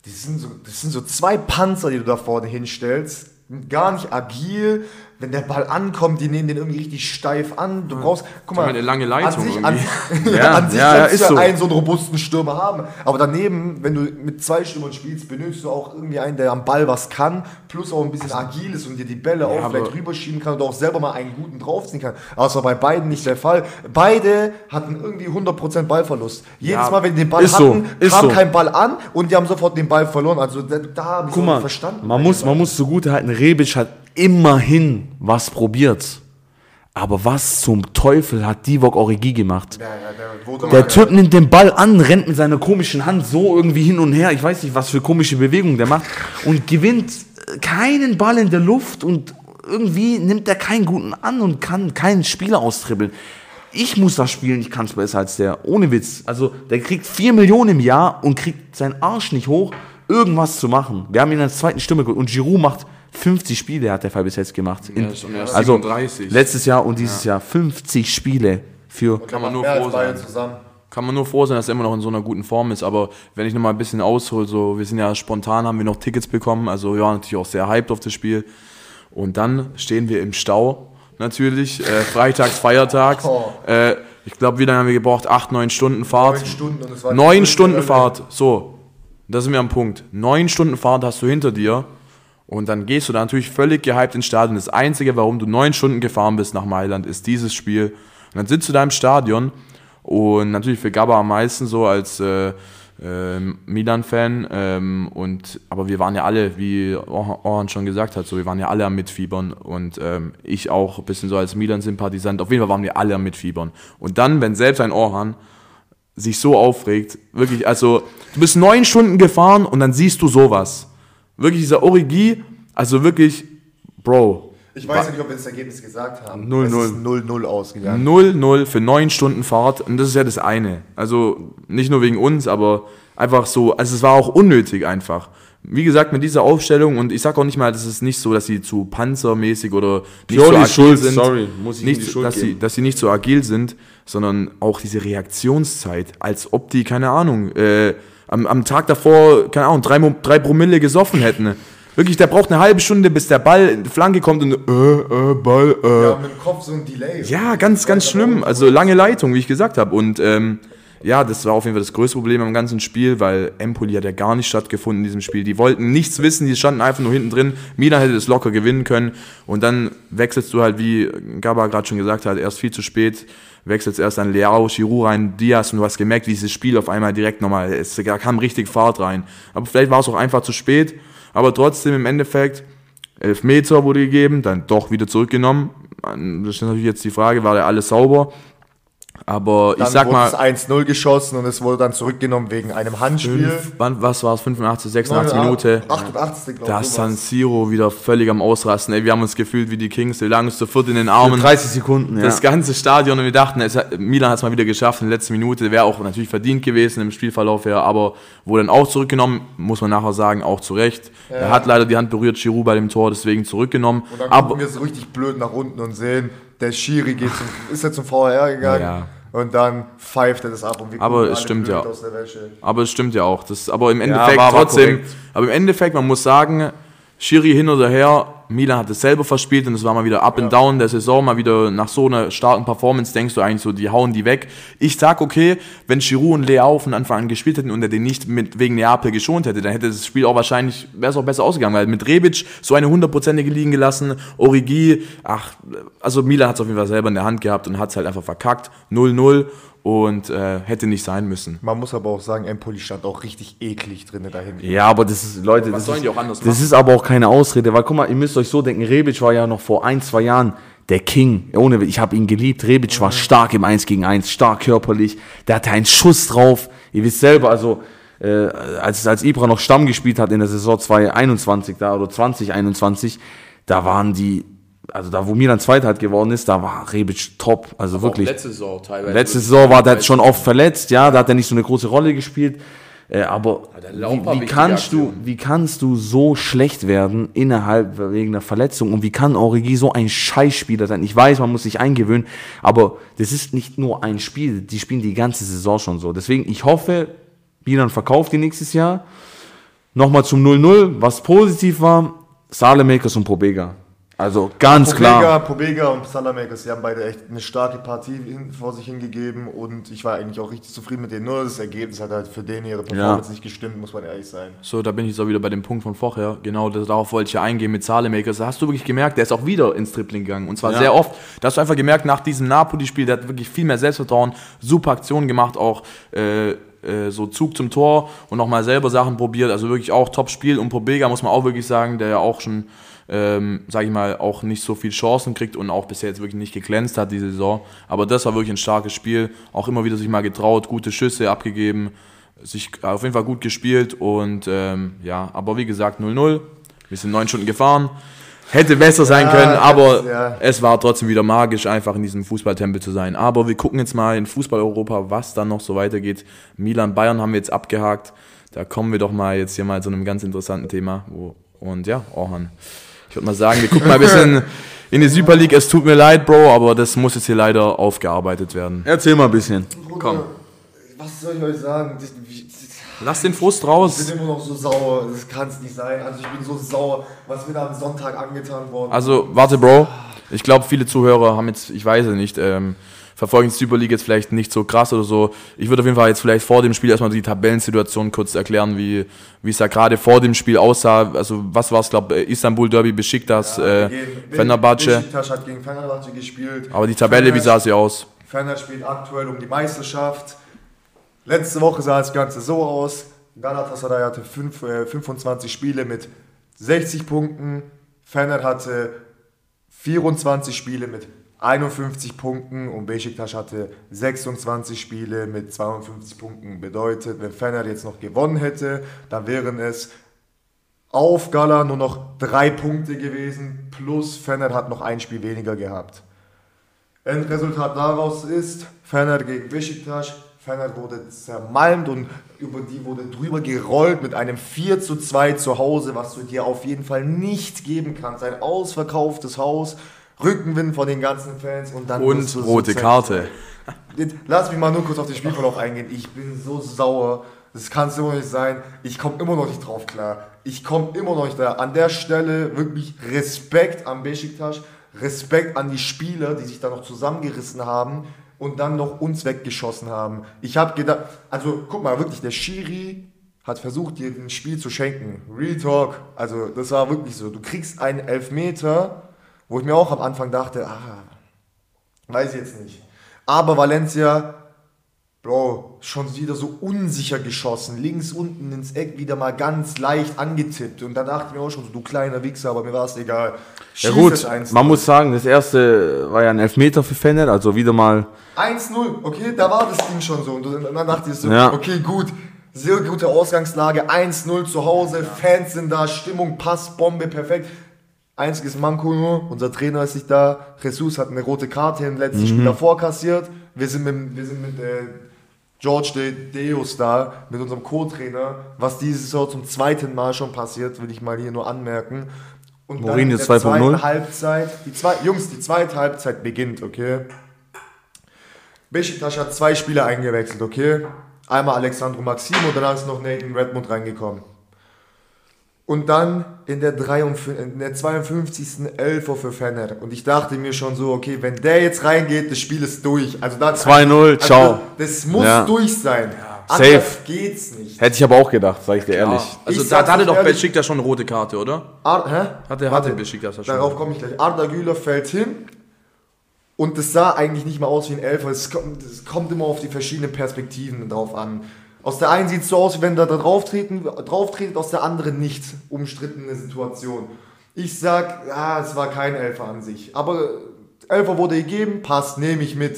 die sind so, das sind so zwei Panzer, die du da vorne hinstellst. Gar nicht agil. Wenn der Ball ankommt, die nehmen den irgendwie richtig steif an. Du brauchst, guck mal, eine lange Leitung an sich, an, ja, an sich ja, ja, kannst ist du ja so. einen so einen robusten Stürmer haben. Aber daneben, wenn du mit zwei Stürmern spielst, benötigst du auch irgendwie einen, der am Ball was kann, plus auch ein bisschen agil ist und dir die Bälle auch vielleicht rüberschieben kann und auch selber mal einen guten draufziehen kann. Aber das war bei beiden nicht der Fall. Beide hatten irgendwie 100% Ballverlust. Jedes Ja, Mal, wenn die den Ball so, hatten, ist kam so. kein Ball an und die haben sofort den Ball verloren. Also da, da habe ich Guck mal, verstanden. man muss, man muss zugute halten, Rebic hat immerhin was probiert. Aber was zum Teufel hat Divok Origi gemacht? Ja, ja, der, Der Typ nimmt den Ball an, rennt mit seiner komischen Hand so irgendwie hin und her. Ich weiß nicht, was für komische Bewegungen der macht. Und gewinnt äh, keinen Ball in der Luft und irgendwie nimmt er keinen guten an und kann keinen Spieler austribbeln. Ich muss das spielen, ich kann es besser als der. Ohne Witz. Also, der kriegt 4 Millionen im Jahr und kriegt seinen Arsch nicht hoch, irgendwas zu machen. Wir haben ihn als zweiten Stimme geholt. Und Giroud macht 50 Spiele, hat der Fall bis jetzt gemacht. In, Ja, also, 37. letztes Jahr und dieses Jahr 50 Spiele für Kann man nur froh sein. zusammen. Kann man nur froh sein, dass er immer noch in so einer guten Form ist. Aber wenn ich noch mal ein bisschen aushole, so, wir sind ja spontan, haben wir noch Tickets bekommen. Also wir waren natürlich auch sehr hyped auf das Spiel. Und dann stehen wir im Stau, natürlich. Äh, freitags, feiertags. Oh. Äh, ich glaube, wie lange haben wir gebraucht? Acht, neun Stunden Fahrt. Neun Stunden und es war die Neun Stunden. Fahrt. So, da sind wir am Punkt. Neun Stunden Fahrt hast du hinter dir. Und dann gehst du da natürlich völlig gehypt ins Stadion. Das Einzige, warum du neun Stunden gefahren bist nach Mailand, ist dieses Spiel. Und dann sitzt du da im Stadion und natürlich für Gabba am meisten so als äh, äh, Milan-Fan. Ähm, und aber wir waren ja alle, wie Orhan schon gesagt hat, so wir waren ja alle am Mitfiebern und ähm, ich auch ein bisschen so als Milan-Sympathisant. Auf jeden Fall waren wir alle am Mitfiebern. Und dann, wenn selbst ein Orhan sich so aufregt, wirklich, also du bist neun Stunden gefahren und dann siehst du sowas. Wirklich dieser Origi, also wirklich, Bro, Ich weiß ja nicht, ob wir das Ergebnis gesagt haben. 0-0. Es ist 0-0 ausgegangen. 0-0 für neun Stunden Fahrt und das ist ja das eine. Also nicht nur wegen uns, aber einfach so, also es war auch unnötig einfach. Wie gesagt, mit dieser Aufstellung und ich sag auch nicht mal, das ist nicht so, dass sie zu panzermäßig oder nicht Pioli so agil schuld, sind. sorry, muss ich nicht, die Schuld dass, sie, geben. dass sie nicht so agil sind, sondern auch diese Reaktionszeit, als ob die, keine Ahnung, äh, am, am Tag davor, keine Ahnung, drei, drei Promille gesoffen hätten. Wirklich, der braucht eine halbe Stunde, bis der Ball in die Flanke kommt und äh, äh, Ball, äh. Wir haben im Kopf so ein Delay. Ja, ganz, ganz schlimm. Also lange Leitung, wie ich gesagt habe. Und ähm, ja, das war auf jeden Fall das größte Problem am ganzen Spiel, weil Empoli hat ja gar nicht stattgefunden in diesem Spiel. Die wollten nichts wissen, die standen einfach nur hinten drin. Milan hätte das locker gewinnen können. Und dann wechselst du halt, wie Gaba gerade schon gesagt hat, erst viel zu spät. Wechselst erst an Leao, Giroud rein, Diaz und du hast gemerkt, wie dieses Spiel auf einmal direkt nochmal, es kam richtig Fahrt rein. Aber vielleicht war es auch einfach zu spät. Aber trotzdem im Endeffekt, Elfmeter wurde gegeben, dann doch wieder zurückgenommen. Das ist natürlich jetzt die Frage, war der alles sauber? Aber Dann ich sag wurde mal, es 1-0 geschossen und es wurde dann zurückgenommen wegen einem Handspiel. fünf, wann, was war es, 85, 86 Neun- Minute? 88. glaube Da ich. ist San Siro wieder völlig am Ausrasten. Ey, wir haben uns gefühlt wie die Kings, wir lagen uns zu viert in den Armen. 30 Sekunden, ja. Das ganze Stadion und wir dachten, es, hat- Milan hat es mal wieder geschafft in der letzten Minute. Wäre auch natürlich verdient gewesen im Spielverlauf her, aber wurde dann auch zurückgenommen, muss man nachher sagen, auch zu Recht. Er hat leider die Hand berührt, Giroud bei dem Tor, deswegen zurückgenommen. Und dann Aber gucken wir so richtig blöd nach unten und sehen, der Schiri geht zum, ist jetzt zum VR gegangen Ja. und dann pfeift er das ab und wir Aber es stimmt ja. aus der Wäsche. Aber es stimmt ja auch. Das, aber im Endeffekt war- war trotzdem, korrekt. aber im Endeffekt, man muss sagen, Schiri hin oder her, Milan hat es selber verspielt und es war mal wieder up and down der Saison, mal wieder nach so einer starken Performance denkst du eigentlich so, die hauen die weg. Ich sag, okay, wenn Giroud und Leao von Anfang an gespielt hätten und er den nicht mit, wegen Neapel geschont hätte, dann hätte das Spiel auch wahrscheinlich, wäre es auch besser ausgegangen, weil mit Rebic so eine hundertprozentige liegen gelassen, Origi, ach, also Milan hat es auf jeden Fall selber in der Hand gehabt und hat es halt einfach verkackt, 0-0 und äh, hätte nicht sein müssen. Man muss aber auch sagen, Empoli stand auch richtig eklig drin dahin. Ja, aber das ist, Leute, das, sollen ist, die auch anders das ist aber auch keine Ausrede, weil guck mal, ihr müsst euch so denken, Rebic war ja noch vor ein, zwei Jahren der King. Ohne, ich habe ihn geliebt. Rebic war stark im 1 gegen 1, stark körperlich. Der hatte einen Schuss drauf. Ihr wisst selber, also äh, als, als Ibra noch Stamm gespielt hat in der Saison 2021 da oder 2021, da waren die, also da wo Milan Zweiter halt geworden ist, da war Rebic top. Also wirklich. letzte Saison teilweise. Letzte Saison war der schon oft verletzt, ja, da hat er nicht so eine große Rolle gespielt. Äh, aber wie, wie, kannst du, wie kannst du so schlecht werden innerhalb wegen einer Verletzung und wie kann Origi so ein Scheißspieler sein? Ich weiß, man muss sich eingewöhnen, aber das ist nicht nur ein Spiel, die spielen die ganze Saison schon so. Deswegen, ich hoffe, Milan verkauft die nächstes Jahr. Nochmal zum 0-0, was positiv war, Salemakers und Probega. Also ganz Pobega, klar. Pobega und Salamakers, die haben beide echt eine starke Partie vor sich hingegeben und ich war eigentlich auch richtig zufrieden mit denen. Nur das Ergebnis hat halt für den ihre Performance nicht gestimmt, muss man ehrlich sein. So, da bin ich jetzt auch wieder bei dem Punkt von vorher. Genau, das, darauf wollte ich ja eingehen mit Zahlemakers. Da hast du wirklich gemerkt, der ist auch wieder ins Tripling gegangen. Und zwar Ja. sehr oft. Da hast du einfach gemerkt, nach diesem Napoli-Spiel, der hat wirklich viel mehr Selbstvertrauen, super Aktionen gemacht, auch äh, äh, so Zug zum Tor und nochmal selber Sachen probiert. Also wirklich auch Top-Spiel. Und Probega muss man auch wirklich sagen, der ja auch schon, ähm, sag ich mal, auch nicht so viel Chancen kriegt und auch bisher jetzt wirklich nicht geglänzt hat diese Saison. Aber das war wirklich ein starkes Spiel. Auch immer wieder sich mal getraut, gute Schüsse abgegeben sich auf jeden Fall gut gespielt und ähm, ja, aber wie gesagt 0-0. Wir sind neun Stunden gefahren. Hätte besser sein Ja, können, aber das- ja. es war trotzdem wieder magisch, einfach in diesem Fußballtempel zu sein. Aber wir gucken jetzt mal in Fußball-Europa, was dann noch so weitergeht. Milan, Bayern haben wir jetzt abgehakt. Da kommen wir doch mal jetzt hier mal zu einem ganz interessanten Thema. Und ja, Orhan. Ich würde mal sagen, wir gucken mal ein bisschen in die Super League. Es tut mir leid, Bro, aber das muss jetzt hier leider aufgearbeitet werden. Erzähl mal ein bisschen. Komm. Was soll ich euch sagen? Das, wie- Lass den Frust Ich raus. bin immer noch so sauer, das kann es nicht sein. Also ich bin so sauer, was mir da am Sonntag angetan worden Also, warte, Bro. Ich glaube, viele Zuhörer haben jetzt, ich weiß es nicht, ähm, verfolgen die Super League jetzt vielleicht nicht so krass oder so. Ich würde auf jeden Fall jetzt vielleicht vor dem Spiel erstmal die Tabellensituation kurz erklären, wie, wie es da gerade vor dem Spiel aussah. Also, was war es, glaube Istanbul Derby, Besiktas, äh, Fenerbahce. Besiktas hat gegen Fenerbahce gespielt. Aber die Tabelle, wie sah sie aus? Fener spielt aktuell um die Meisterschaft. Letzte Woche sah das Ganze so aus. Galatasaray hatte fünf, äh, 25 Spiele mit 60 Punkten. Fener hatte 24 Spiele mit 51 Punkten und Besiktas hatte 26 Spiele mit 52 Punkten. Bedeutet, wenn Fener jetzt noch gewonnen hätte, dann wären es auf Gala nur noch drei Punkte gewesen, plus Fener hat noch ein Spiel weniger gehabt. Endresultat daraus ist, Fener gegen Besiktas. Fener wurde zermalmt und über die wurde drüber gerollt mit einem 4 zu 2 zu Hause, was du dir auf jeden Fall nicht geben kannst. Ein ausverkauftes Haus, Rückenwind von den ganzen Fans und dann Und so rote zerstört. Karte. Lass mich mal nur kurz auf den Spielverlauf eingehen. Ich bin so sauer. Das kann es immer nicht sein. Ich komme immer noch nicht drauf klar. Ich komme immer noch nicht da. An der Stelle wirklich Respekt an Besiktas, Respekt an die Spieler, die sich da noch zusammengerissen haben und dann noch uns weggeschossen haben. Ich habe gedacht, also guck mal, wirklich, der Schiri hat versucht, dir ein Spiel zu schenken. Real Talk. Also das war wirklich so. Du kriegst einen Elfmeter, wo ich mir auch am Anfang dachte, ah, Weiß ich jetzt nicht. Aber Valencia, Bro, schon wieder so unsicher geschossen. Links unten ins Eck wieder mal ganz leicht angetippt. Und da dachte ich mir auch schon so, du kleiner Wichser, aber mir war es egal. Ja Schieß gut, es 1-0. man muss sagen, das erste war ja ein Elfmeter für Fener, also wieder mal 1-0, okay, da war das Ding schon so. Und dann dachte ich so, Ja. okay, gut. Sehr gute Ausgangslage, 1-0 zu Hause, Fans sind da, Stimmung passt, Bombe, perfekt. Einziges Manko nur, unser Trainer ist nicht da. Jesus hat eine rote Karte im letzten Spiel davor kassiert. Wir sind mit, wir sind mit äh, George De Deus da, mit unserem Co-Trainer. Was diese Saison zum zweiten Mal schon passiert, will ich mal hier nur anmerken. Und Mourinho in der 2.0. zweiten Halbzeit, die zwei, Jungs, die zweite Halbzeit beginnt, okay? Besiktas hat zwei Spieler eingewechselt, okay? Einmal Alexandro Maxim und dann ist noch Nathan Redmond reingekommen. Und dann in der, 53, in der 52. Elfer für Fenner. Und ich dachte mir schon so, okay, wenn der jetzt reingeht, das Spiel ist durch. Also dann 2-0, ciao. Das muss Ja. durch sein. Safe. Anders geht's nicht. Hätte ich aber auch gedacht, sag ich dir ehrlich. Also Ich da, da hatte doch ehrlich. Besiktas schon eine rote Karte, oder? Ar hä? Hatte- hatte Besiktas ja schon. Darauf komme ich gleich. Arda Güler fällt hin. Und es sah eigentlich nicht mehr aus wie ein Elfer. Es kommt, es kommt immer auf die verschiedenen Perspektiven drauf an. Aus der einen sieht es so aus, wie wenn da drauf treten, drauf tretet, aus der anderen nicht. Umstrittene Situation. Ich sag, ja, es war kein Elfer an sich. Aber Elfer wurde gegeben, passt, nehme ich mit.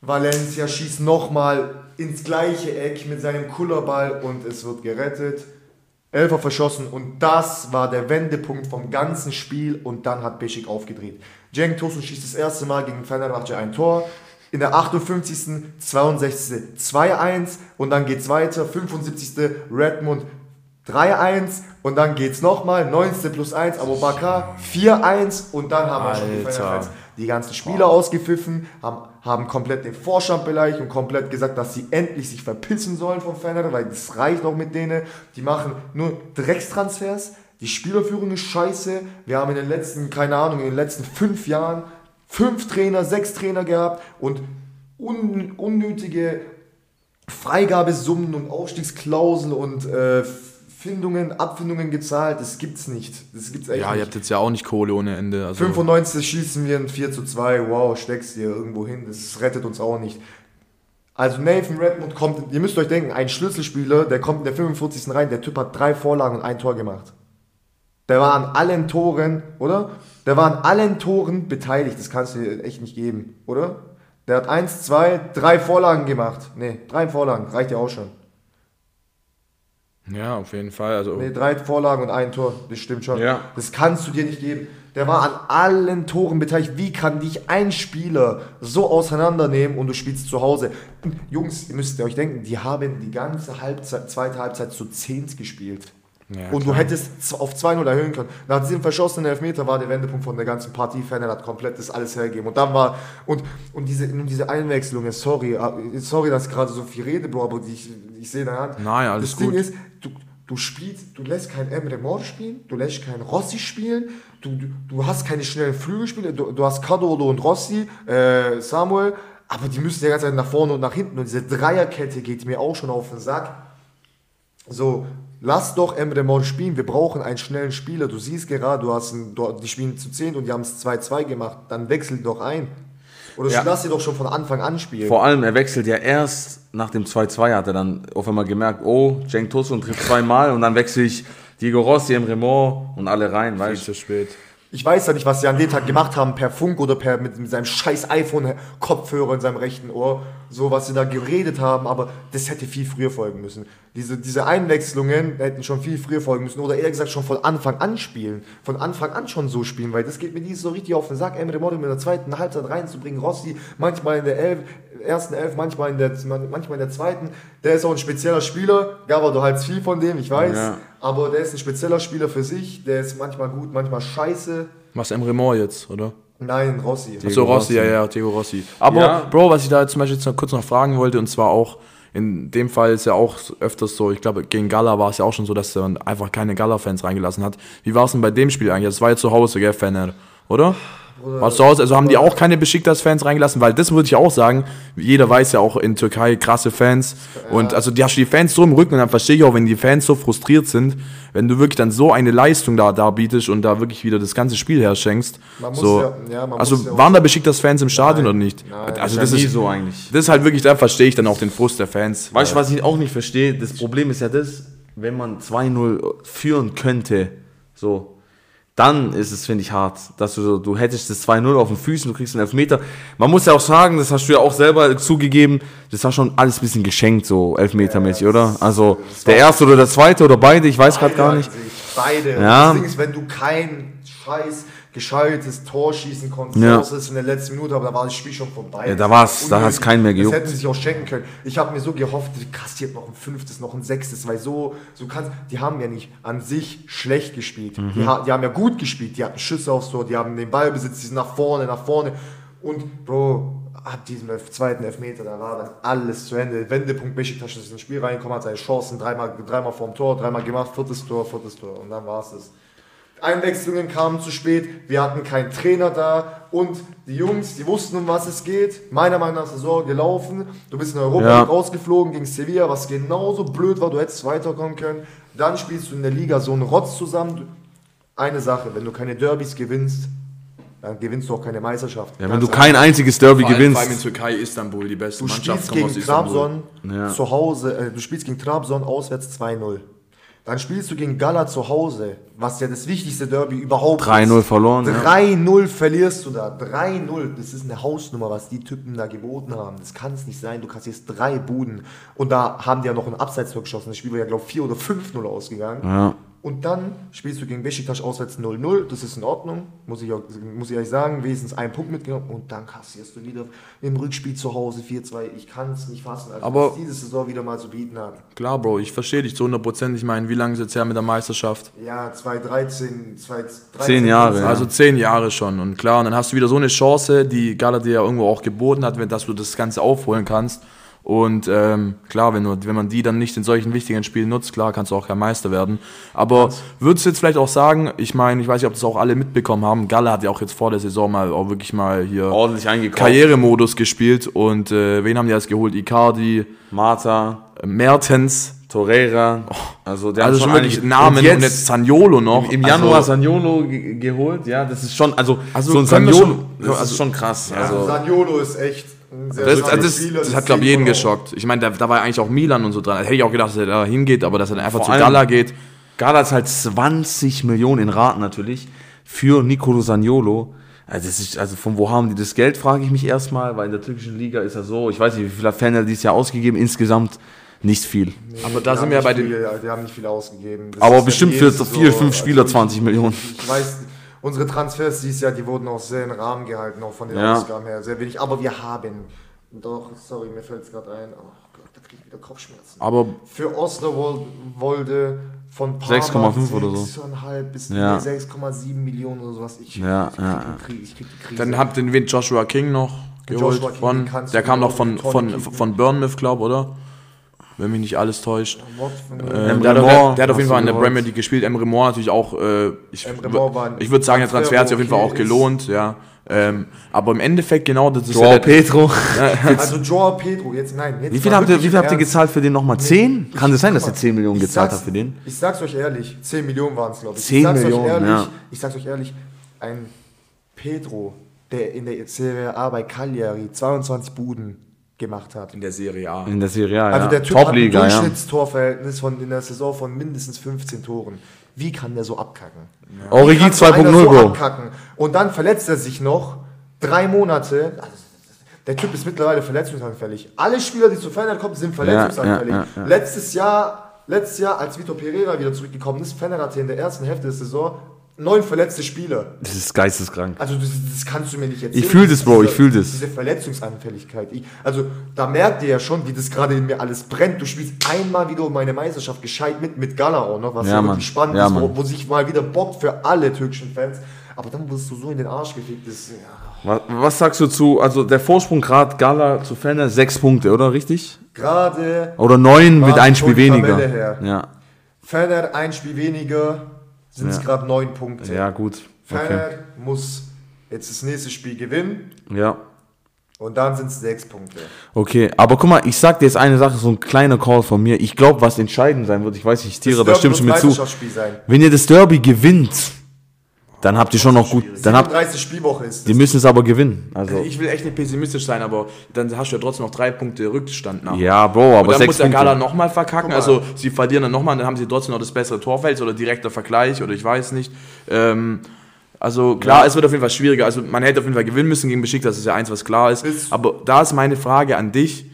Valencia schießt nochmal ins gleiche Eck mit seinem Kullerball und es wird gerettet. Elfer verschossen und das war der Wendepunkt vom ganzen Spiel und dann hat Beşik aufgedreht. Cenk Tosun schießt das erste Mal gegen Fenerbahce ein Tor. In der 58., 62. 2-1 und dann geht's weiter. 75. Redmond 3-1 und dann geht's nochmal. 19. plus 1, Abubakar 4-1 und dann haben wir schon die Alter. Die ganzen Spieler ausgepfiffen, haben, haben komplett den Vorstand beleidigt und komplett gesagt, dass sie endlich sich verpissen sollen vom Fener, weil das reicht auch mit denen. Die machen nur Dreckstransfers, die Spielerführung ist scheiße. Wir haben in den letzten, keine Ahnung, in den letzten fünf Jahren fünf Trainer, sechs Trainer gehabt und un, unnötige Freigabesummen und Aufstiegsklauseln und äh, Findungen, Abfindungen gezahlt. Das gibt's nicht. Das gibt's echt Ja, nicht. ihr habt jetzt ja auch nicht Kohle ohne Ende. Also 95 schießen wir ein 4 zu 2. Wow, steckst dir irgendwo hin. Das rettet uns auch nicht. Also Nathan Redmond kommt, ihr müsst euch denken, ein Schlüsselspieler, der kommt in der 45. rein, der Typ hat drei Vorlagen und ein Tor gemacht. Der war an allen Toren, oder? Der war an allen Toren beteiligt, das kannst du dir echt nicht geben, oder? Der hat eins, zwei, drei Vorlagen gemacht. Nee, drei Vorlagen, reicht ja auch schon. ja, auf jeden Fall. Also Nee, drei Vorlagen und ein Tor, das stimmt schon. Ja. Das kannst du dir nicht geben. Der war an allen Toren beteiligt. Wie kann dich ein Spieler so auseinandernehmen und du spielst zu Hause? Jungs, ihr müsst euch denken, die haben die ganze Halbzeit, zweite Halbzeit zu 10 gespielt. Ja, und du klar. hättest z- auf 2-0 erhöhen können. Nach diesem verschossenen Elfmeter war der Wendepunkt von der ganzen Partie. Fener hat komplett das alles hergegeben. Und dann war, und, und diese, und diese Einwechslungen, sorry, äh, sorry, dass ich gerade so viel rede, Bro, aber ich, ich sehe deine Hand. Nein, alles das gut. Ding ist, du, du spielst, du lässt keinen Emre Mor spielen, du lässt keinen Rossi spielen, du, du, du hast keine schnellen Flügelspieler, du, du hast Cadolo und Rossi, äh, Samuel, aber die müssen die ganze Zeit nach vorne und nach hinten und diese Dreierkette geht mir auch schon auf den Sack. So, lass doch Emre Mor spielen, wir brauchen einen schnellen Spieler, du siehst gerade, du hast einen, du, die spielen zu 10 und die haben es 2-2 gemacht, dann wechsel doch ein. Oder Ja. lass sie doch schon von Anfang an spielen. Vor allem, er wechselt ja erst nach dem 2-2, hat er dann auf einmal gemerkt, oh, Cenk Tosun trifft zweimal und dann wechsle ich Diego Rossi, Emre Mor und alle rein, viel weißt du. zu spät. Ich weiß ja nicht, was sie an dem Tag gemacht haben, per Funk oder per mit, mit seinem scheiß iPhone-Kopfhörer in seinem rechten Ohr, so was sie da geredet haben, aber das hätte viel früher folgen müssen. Diese, diese Einwechslungen hätten schon viel früher folgen müssen oder eher gesagt schon von Anfang an spielen. Von Anfang an schon so spielen, weil das geht mir nicht so richtig auf den Sack, Emre Mor in der zweiten Halbzeit reinzubringen, Rossi manchmal in der Elf, ersten Elf, manchmal in, der, manchmal in der zweiten. Der ist auch ein spezieller Spieler, Gava, du haltst viel von dem, ich weiß, Ja. aber der ist ein spezieller Spieler für sich, der ist manchmal gut, manchmal scheiße. Was Emre Mor jetzt, oder? Nein, Rossi. So Rossi, ja, ja, Diego Rossi. Aber Ja. Bro, was ich da zum Beispiel jetzt noch kurz noch fragen wollte, und zwar auch, in dem Fall ist ja auch öfters so, ich glaube, gegen Gala war es ja auch schon so, dass er einfach keine Gala-Fans reingelassen hat. Wie war es denn bei dem Spiel eigentlich? Das war ja zu Hause, gell, Fener, oder? War zu Hause? Also haben die auch keine Besiktas-Fans reingelassen? Weil das würde ich auch sagen, jeder weiß ja auch in Türkei krasse Fans. Und also die hast du die Fans so im Rücken und dann verstehe ich auch, wenn die Fans so frustriert sind, wenn du wirklich dann so eine Leistung da darbietest und da wirklich wieder das ganze Spiel herschenkst. Man so, ja- ja, man also ja waren da Besiktas-Fans im Stadion Nein, oder nicht? nein. also Ja, das nie ist so eigentlich. Das ist halt wirklich, da verstehe ich dann auch den Frust der Fans. Weißt du, was ich auch nicht verstehe? Das Problem ist ja das, wenn man 2-0 führen könnte, so, dann ist es, finde ich, hart, dass du so, du hättest das 2-0 auf den Füßen, du kriegst einen Elfmeter. Man muss ja auch sagen, das hast du ja auch selber zugegeben, das war schon alles ein bisschen geschenkt, so Elfmetermäßig, oder? Also, der erste oder der zweite oder beide, ich weiß gerade gar nicht. sich, Beide. Ja. Das Ding ist, wenn du kein scheiß gescheites Tor schießen konntest, Ja. außer es in der letzten Minute, aber da war das Spiel schon vorbei. Ja, da war's- da Unnötig. hat's keinen mehr gejuckt. Das hätten sie sich auch schenken können. Ich habe mir so gehofft, die kassiert noch ein fünftes, noch ein sechstes, weil so, so kannst, die haben ja nicht an sich schlecht gespielt. Mhm. Die, die haben ja gut gespielt, die hatten Schüsse aufs Tor, die haben den Ballbesitz, die sind nach vorne, nach vorne. Und Bro, ab diesem zweiten Elfmeter, da war dann alles zu Ende. Wendepunkt Besiktas ist ins Spiel reingekommen, hat seine Chancen dreimal, dreimal vorm Tor, dreimal gemacht, viertes Tor, viertes Tor und dann war es das. Einwechslungen kamen zu spät, wir hatten keinen Trainer da und die Jungs, die wussten, um was es geht. Meiner Meinung nach ist Saison gelaufen. Du bist in Europa Ja. rausgeflogen gegen Sevilla, was genauso blöd war, du hättest weiterkommen können. Dann spielst du in der Liga so einen Rotz zusammen. Eine Sache, wenn du keine Derbys gewinnst, dann gewinnst du auch keine Meisterschaft. Ja, wenn du kein einziges Derby Vor allem, vor allem in gewinnst. Türkei, Istanbul, die beste Du Mannschaft spielst gegen. Trabzon Ja. zu Hause, äh, du spielst gegen Trabzon auswärts 2-0. Dann spielst du gegen Gala zu Hause, was ja das wichtigste Derby überhaupt 3-0 verloren, ja. 3-0 verlierst du da. 3-0. Das ist eine Hausnummer, was die Typen da geboten haben. Das kann es nicht sein. Du kassierst drei Buden. Und da haben die ja noch ein Abseits geschossen. Das Spiel war ja, glaube ich, 4 oder 5-0 ausgegangen. Ja. Und dann spielst du gegen Besiktas auswärts 0-0. Das ist in Ordnung. Muss ich, auch, muss ich ehrlich sagen. Wenigstens einen Punkt mitgenommen. Und dann kassierst du wieder im Rückspiel zu Hause 4-2. Ich kann es nicht fassen. Also, Aber- was diese Saison wieder mal zu bieten hat. Klar, Bro, ich verstehe dich zu 100%. Ich meine, wie lange ist jetzt her mit der Meisterschaft? Ja, 2013, 2013. Zehn Jahre, ja. Also zehn Jahre schon. Und klar, und dann hast du wieder so eine Chance, die Gala dir ja irgendwo auch geboten hat, wenn, dass du das Ganze aufholen kannst. Und ähm, klar, wenn, du, wenn man die dann nicht in solchen wichtigen Spielen nutzt, klar, kannst du auch kein Meister werden. Aber würdest du jetzt vielleicht auch sagen, ich meine, ich weiß nicht, ob das auch alle mitbekommen haben, Gala hat ja auch jetzt vor der Saison mal auch wirklich mal hier Ordentlich eingekauft. Karrieremodus gespielt. Und äh, wen haben die jetzt geholt? Icardi, Marta, Mertens. Torreira. Also, der Also hat schon wirklich Namen und jetzt, jetzt, Zaniolo noch. im Januar also, Saniolo ge geholt. Ja, das ist schon, also, Also so ein Saniolo, schon- das also- ist schon krass. Also, Also, Saniolo ist echt sehr Das, starker das, das, hat, glaube ich, jeden geschockt. Ich meine, da, da war eigentlich auch Milan und so dran. Da hätte ich auch gedacht, dass er da hingeht, aber dass er dann einfach Vor zu Gala geht. Gala hat halt 20 Millionen in Raten natürlich für Nicolo Saniolo. Also, das ist, also von wo haben die das Geld, frage ich mich erstmal, weil in der türkischen Liga ist er so, ich weiß nicht, wie viel hat Fener dieses Jahr ausgegeben, insgesamt nicht viel. Aber da Die sind haben wir ja nicht bei den. viele, Die haben nicht viel ausgegeben. Das Aber ist ja bestimmt jede für vier, fünf Spieler also 20 Millionen. Ich, ich weiß, unsere Transfers dieses Jahr, die wurden auch sehr in Rahmen gehalten, auch von den Ja. Ausgaben her. Sehr wenig. Aber wir haben, doch, sorry, mir fällt es gerade ein, oh Gott, da kriege ich wieder Kopfschmerzen. Aber Für Osterwolde von Parma 6,5 oder so. 6,5 bis Ja. nee, 6,7 Millionen oder sowas. Ich, Ja, ich, krieg ja, die Krise, ich krieg die Krise. dann habt ihr den Joshua King noch geholt. Joshua King, von, der kam noch von, von, kicken. von Bournemouth, glaube oder? Wenn mich nicht alles täuscht. Ähm, Emre der, hat, Moore der, der hat auf jeden Fall in der. Premier League gespielt. Emre Moore natürlich auch. Äh, ich Emre Moore war ein ich würde sagen, der Transfer hat sich auf jeden Fall auch gelohnt. Ja. Ähm, aber im Endeffekt genau das ist Joao ja der, Pedro. Also Joao Pedro, jetzt nein. Jetzt Wie viel habt ihr, wie viel habt ihr gezahlt für den nochmal? 10? Kann das sein, dass ihr mal, 10 Millionen gezahlt habt für den? Ich sag's euch ehrlich, 10 Millionen waren es, glaube ich. 10 ich sag's Millionen, euch ehrlich, ja. Ich sag's euch ehrlich, ein Pedro, der in der Serie A bei Cagliari 22 Buden gemacht hat. in der Serie A. In der Serie A, Also ja. der Typ hat ein Top-Liga, ja. Durchschnittstorverhältnis von in der Saison von mindestens 15 Toren. Wie kann der so abkacken? Origi so einer 2.0, so Bro. abkacken? Und dann verletzt er sich noch drei Monate. Also, Der Typ ist mittlerweile verletzungsanfällig. Alle Spieler, die zu Fener kommen, sind verletzungsanfällig. ja, ja, ja. Letztes Jahr, letztes Jahr, als Vitor Pereira wieder zurückgekommen ist, Fener hatte in der ersten Hälfte der Saison neun verletzte Spieler. Das ist geisteskrank. Also das, das kannst du mir nicht erzählen. Ich fühl das, Bro, ich Diese- fühl das. Diese Verletzungsanfälligkeit. Ich, also da merkt ihr ja schon, wie das gerade in mir alles brennt. Du spielst einmal wieder um meine Meisterschaft gescheit mit, mit Gala auch noch, was Ja, ja, Mann. wirklich spannend Ja, ist, wo, wo sich mal wieder bockt für alle türkischen Fans. Aber dann wirst du so in den Arsch gefickt. Das, ja. Was, was sagst du zu, also der Vorsprung gerade Gala zu Fener, 6 Punkte, oder richtig? Gerade Oder 9 mit Warte, ein ich hol Spiel weniger. Her. Ja, Fener ein Spiel weniger, sind es Ja. gerade neun Punkte. ja, gut. Fener Okay. muss jetzt das nächste Spiel gewinnen Ja. und dann sind es sechs Punkte. Okay, aber guck mal, ich sag dir jetzt eine Sache, so ein kleiner Call von mir. Ich glaube, was entscheidend sein wird, ich weiß nicht, Tiere, da stimmst du mir zu. Sein. Wenn ihr das Derby gewinnt, dann habt ihr schon noch gut, dann habt, 37 Spielwoche ist die müssen es aber gewinnen. Also, Ich will echt nicht pessimistisch sein, aber dann hast du ja trotzdem noch drei Punkte Rückstand nach. ja, Bro, aber Und dann sechs muss der Gala nochmal verkacken. mal. Also sie verlieren dann nochmal, dann haben sie trotzdem noch das bessere Torfeld oder direkter Vergleich oder ich weiß nicht. Ähm, also klar, es wird auf jeden Fall schwieriger. Also man hätte auf jeden Fall gewinnen müssen gegen Besiktas, das ist ja eins, was klar ist. Ist- Aber da ist meine Frage an dich.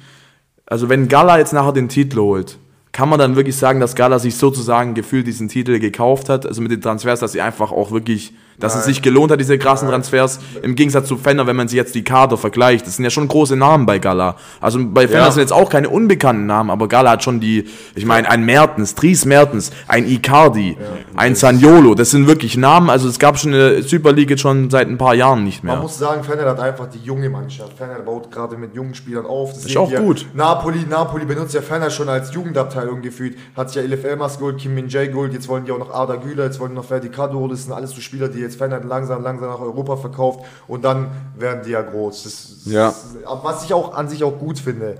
Also wenn Gala jetzt nachher den Titel holt, kann man dann wirklich sagen, dass Gala sich sozusagen gefühlt diesen Titel gekauft hat, also mit den Transfers, dass sie einfach auch wirklich dass es sich gelohnt hat, diese krassen Transfers. Im Gegensatz zu Fenner, wenn man sich jetzt die Kader vergleicht. Das sind ja schon große Namen bei Gala. Also bei Fenner Ja. sind jetzt auch keine unbekannten Namen, aber Gala hat schon die, ich meine, ein Mertens, Dries Mertens, ein Icardi, ein Saniolo. Das sind wirklich Namen. Also es gab schon eine Super League jetzt schon seit ein paar Jahren nicht Man mehr. muss sagen, Fener hat einfach die junge Mannschaft. Fener baut gerade mit jungen Spielern auf. Das Ist auch gut. Napoli, Napoli benutzt ja Fener schon als Jugendabteilung gefühlt. Hat sich ja Elif Elmas geholt, Kim Min Jae geholt, jetzt wollen die auch noch Arda Güler, jetzt wollen die noch Ferdi Kado. Das sind alles so Spieler, die jetzt Fener langsam, langsam nach Europa verkauft und dann werden die ja groß. Das, Ja. das, was ich auch an sich auch gut finde.